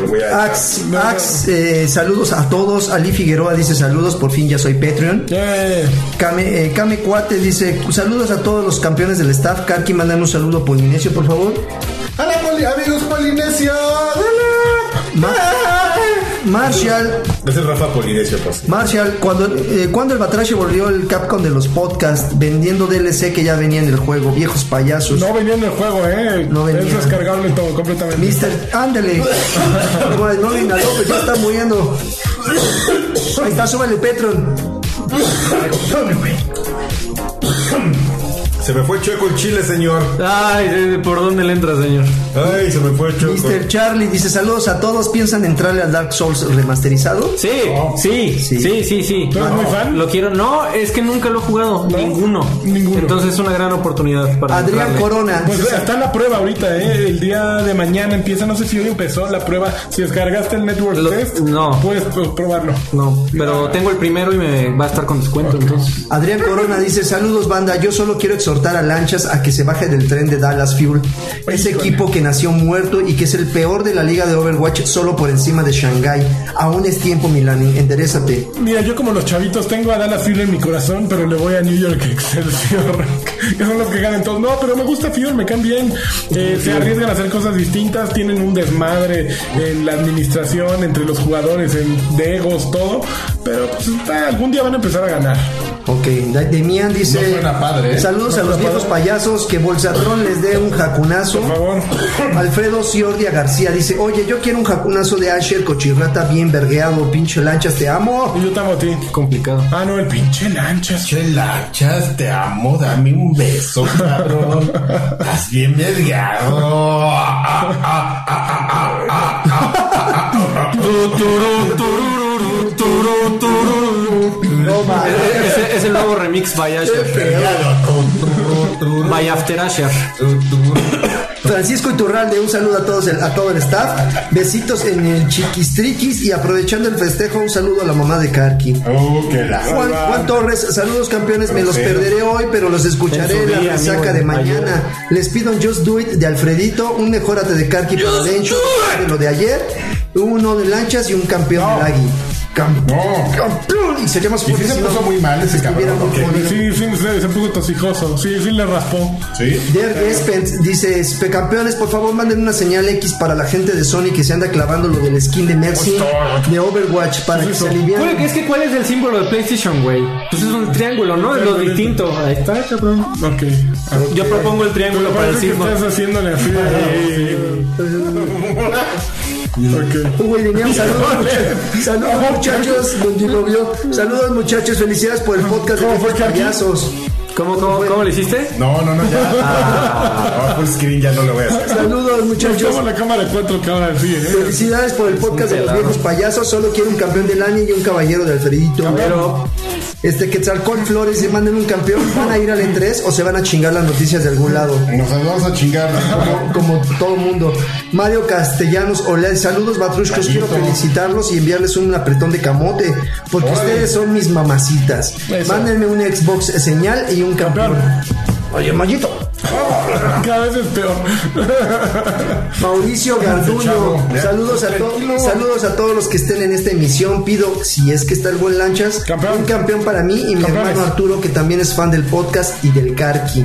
Lo voy a Ax, Ax, eh, saludos a todos. Ali Figueroa dice saludos, por fin ya soy Patreon. Yeah. Kame, eh, Kame Cuate dice saludos a todos los campeones del staff. Karki, mándame un saludo polinesio, por favor. ¡Hola, poli- amigos Polinesio! Ma- Marshall, Es el Rafa Polinesio, pues. Marshall, cuando, eh, cuando el Batrache volvió el Capcom de los podcasts vendiendo DLC que ya venía en el juego, viejos payasos. No venía en el juego, eh. No venía. Es descargable todo, completamente. Mister, ándale. no, no le inhaló, pues ya está muriendo. Ahí está, súbale el Petron. Se me fue chueco el chile, señor. Ay, eh, ¿por dónde le entra, señor? Ay, se me fue chueco. Mr. Charlie dice saludos a todos. ¿Piensan entrarle al Dark Souls remasterizado? Sí, sí, Sí. sí, sí, sí. ¿Tú eres muy fan? Lo quiero. No, es que nunca lo he jugado. Ninguno. Ninguno. Entonces es una gran oportunidad para Adrián entrarle. Corona. Pues está en la prueba ahorita, ¿eh? El día de mañana empieza, no sé si hoy empezó la prueba. Si descargaste el Network Lo- Test, no. puedes pues, probarlo. No, pero tengo el primero y me va a estar con descuento, entonces. Adrián Corona dice saludos banda, yo solo quiero exhortar a Lanchas a que se baje del tren de Dallas Fuel, ese equipo que nació muerto y que es el peor de la liga de Overwatch solo por encima de Shanghai. Aún es tiempo Milani, enderezate. Mira, yo como los chavitos tengo a Dallas Fuel en mi corazón, pero le voy a New York Excelsior. [laughs] que son los que ganan todos. No, pero me gusta Fuel, me caen bien. Eh, se arriesgan a hacer cosas distintas, tienen un desmadre en la administración, entre los jugadores, en de egos, todo. Pero pues está- algún día van a empezar a ganar. Ok, Demian dice: No suena padre, ¿eh? Saludos No a los viejos padre. payasos, que Bolsatrón les dé un jacunazo. Por favor. [laughs] Alfredo Ciordia García dice: Oye, yo quiero un jacunazo de Asher, cochirrata bien vergueado, pinche lanchas, te amo. Y yo te amo a ti. Complicado. Ah, no, el pinche lanchas. Che lanchas, te amo, dame un beso, cabrón. Estás bien. Ah, ah, ah, No. Ese es el nuevo remix by Asher. By After Asher. Francisco Iturralde, un saludo a todos, el- a todo el staff. Besitos en el chiquistriquis y aprovechando el festejo, un saludo a la mamá de Karki. Oh, la- Juan, Juan Torres, saludos campeones, me los perderé hoy, pero los escucharé En la día, resaca amigo, de mañana. Les pido un Just Do It de Alfredito, un mejorate de Karki para Lencho, de lo de ayer, uno de lanchas y un campeón de Lagui. Campeón, campeón. Y sería más Y sí fuerte se si no puso muy mal ese cabrón, muy ¿o qué? jodido. Sí, sí, se, se puso tosijoso. Sí, sí le raspó. ¿Sí? Der Spence dice, "Espe- campeones, por favor manden una señal X para la gente de Sony que se anda clavando lo del skin de Mercy de Overwatch para que se ¿Cuál- alivian. es que cuál es el símbolo de PlayStation, güey? Pues es un triángulo, ¿no? Es lo distinto. Ahí está, cabrón. Ok. Yo propongo el triángulo para el sismo. estás haciéndole así. [laughs] Ok. Uy, Lineam, saludos, [laughs] saludos muchachos, don Dilovio. Saludos muchachos, felicidades por el podcast ¿Cómo fue ¿Cómo, cómo, cómo le hiciste? No, no, no, ya. No, full screen ya no lo voy a hacer. Saludos muchachos. Como la cámara de cuatro que ahora sí, ¿eh? Felicidades por el podcast de los viejos payasos. Solo quiero un campeón del año y un caballero de Alfredito. Pero Este Quetzalcóatl Flores, se manden un campeón. ¿Van a ir al E3 o se van a chingar las noticias de algún lado? Nos vamos a chingar. como, como todo mundo. Mario Castellanos, hola, saludos Batrushkos, quiero felicitarlos y enviarles un apretón de camote, porque ustedes son mis mamacitas. Eso. Mándenme un Xbox señal y un campeón. Oye, Mayito. Cada vez es peor. Mauricio Garduño, saludos a, to- saludos a todos los que estén en esta emisión. Pido, si es que está el buen lanchas, Campeón. un campeón para mí y mi Campeones. hermano Arturo, que también es fan del podcast y del Karki.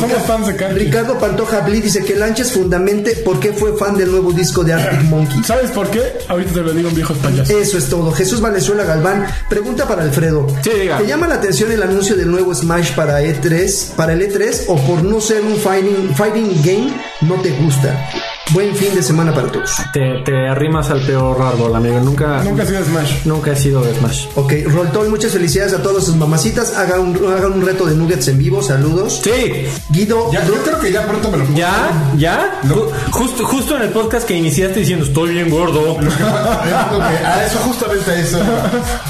Somos fans de Karki. Ricardo Pantoja Bli dice que Lanchas fundamente por qué fue fan del nuevo disco de Arctic Monkeys. ¿Sabes por qué? Ahorita te lo digo en viejos payasos. Eso es todo. Jesús Valenzuela Galván, pregunta para Alfredo. Sí, diga. ¿Te llama la atención el anuncio del nuevo Smash para E3, para el E3 o por no ser un fighting, fighting game no te gusta? Buen fin de semana para todos. te, te arrimas al peor árbol, amigo. Nunca, Nunca ha sido Smash. nunca he sido de Smash. Ok, Roltoy, muchas felicidades a todas sus mamacitas. Hagan un, hagan un reto de nuggets en vivo. Saludos. Sí, Guido, Ya, yo creo que ya pronto me lo puedo ¿Ya? ¿Ya? Ju- Justo, justo en el podcast que iniciaste diciendo estoy bien gordo. [laughs] A eso, justamente a eso.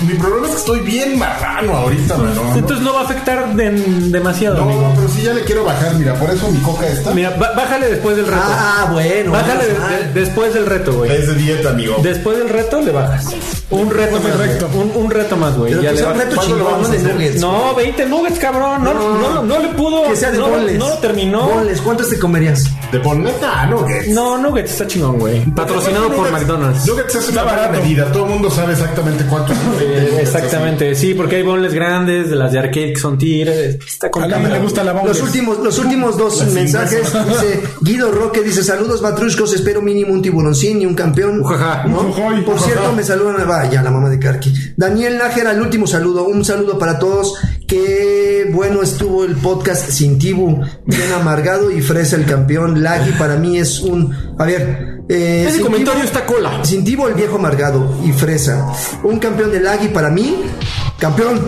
Mi problema es que estoy bien marrano ahorita, ¿no? Entonces no va a afectar de- demasiado, No, amigo. pero sí ya le quiero bajar, mira, por eso mi coca está. Mira, bájale después del reto. Ah, bueno. Bájale de- de- después del reto, güey. Es de dieta, amigo. Después del reto le bajas. Un reto más, güey. Un, un reto más, güey. Ya le un bajas. reto ¿Cuándo lo chingón, vamos no a de nuggets. No, 20 nuggets, cabrón. No, no, no, le pudo. Que sea de no, no lo terminó. Boneless, ¿cuántos te comerías? De poner nada, nuggets. No, nuggets está chingón, güey. Patrocinado por Nuggets- McDonald's. Nuggets es una barato. medida. Todo el mundo sabe exactamente cuánto. Eh, exactamente, sí, porque hay bonles grandes, de las de arcade que son tigres. Está A con le gusta la bomba. Los últimos, los últimos dos mensajes dice Guido Roque dice saludos Batrushkos, espero mínimo un tiburoncín y un campeón. Ujaja. ¿No? Ujujoy. Por cierto, me saludan vaya la mamá de Karki. Daniel Nájera, el último saludo, un saludo para todos. Qué bueno estuvo el podcast sin Tibu, bien amargado y fresa el campeón. Lagui para mí es un, a ver, eh, Ese comentario está cola. Sin Tibo, el viejo amargado y fresa. Un campeón de Lagui para mí. Campeón.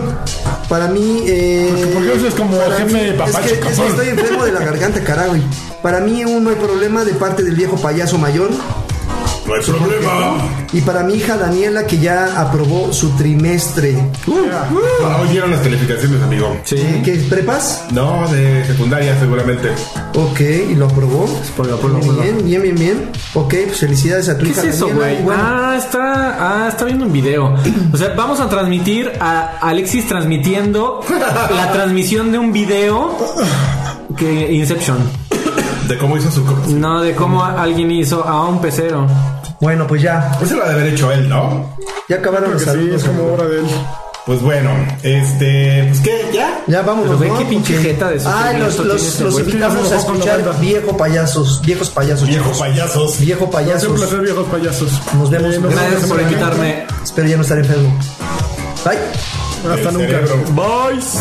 Para mí. Eh, ¿Por qué eso es como mí- de papacho, es que, es que cabrón? estoy enfermo de la garganta, carajo. Para mí aún no hay problema de parte del viejo payaso mayor. No hay problema. Y para mi hija Daniela, que ya aprobó su trimestre. Ah, Hoy dieron las calificaciones, amigo. Eh, ¿Qué? ¿Prepas? No, de secundaria seguramente. Ok, y lo aprobó. Bien, bien, bien, bien. Ok, pues felicidades a tu ¿Qué hija es eso, güey? Bueno, Ah, está, ah, está viendo un video. O sea, vamos a transmitir a Alexis transmitiendo la transmisión de un video que Inception. De cómo hizo su. No, de cómo alguien hizo a un pecero. Bueno, pues ya. Eso lo ha de haber hecho él, ¿no? Ya acabaron los Que sí, saludos. es como hora de él. Pues bueno, este. Pues qué, ya. Ya vámonos. Pero ve qué pinche jeta de Ay, sufrimiento los, los, los invitamos se a escuchar viejo payasos. Viejos payasos. Viejos chicos. payasos. Viejo Es un payasos. placer, viejos payasos. Nos vemos. Eh, Gracias por invitarme. Espero ya no estar enfermo. Bye. Hasta nunca. Boys.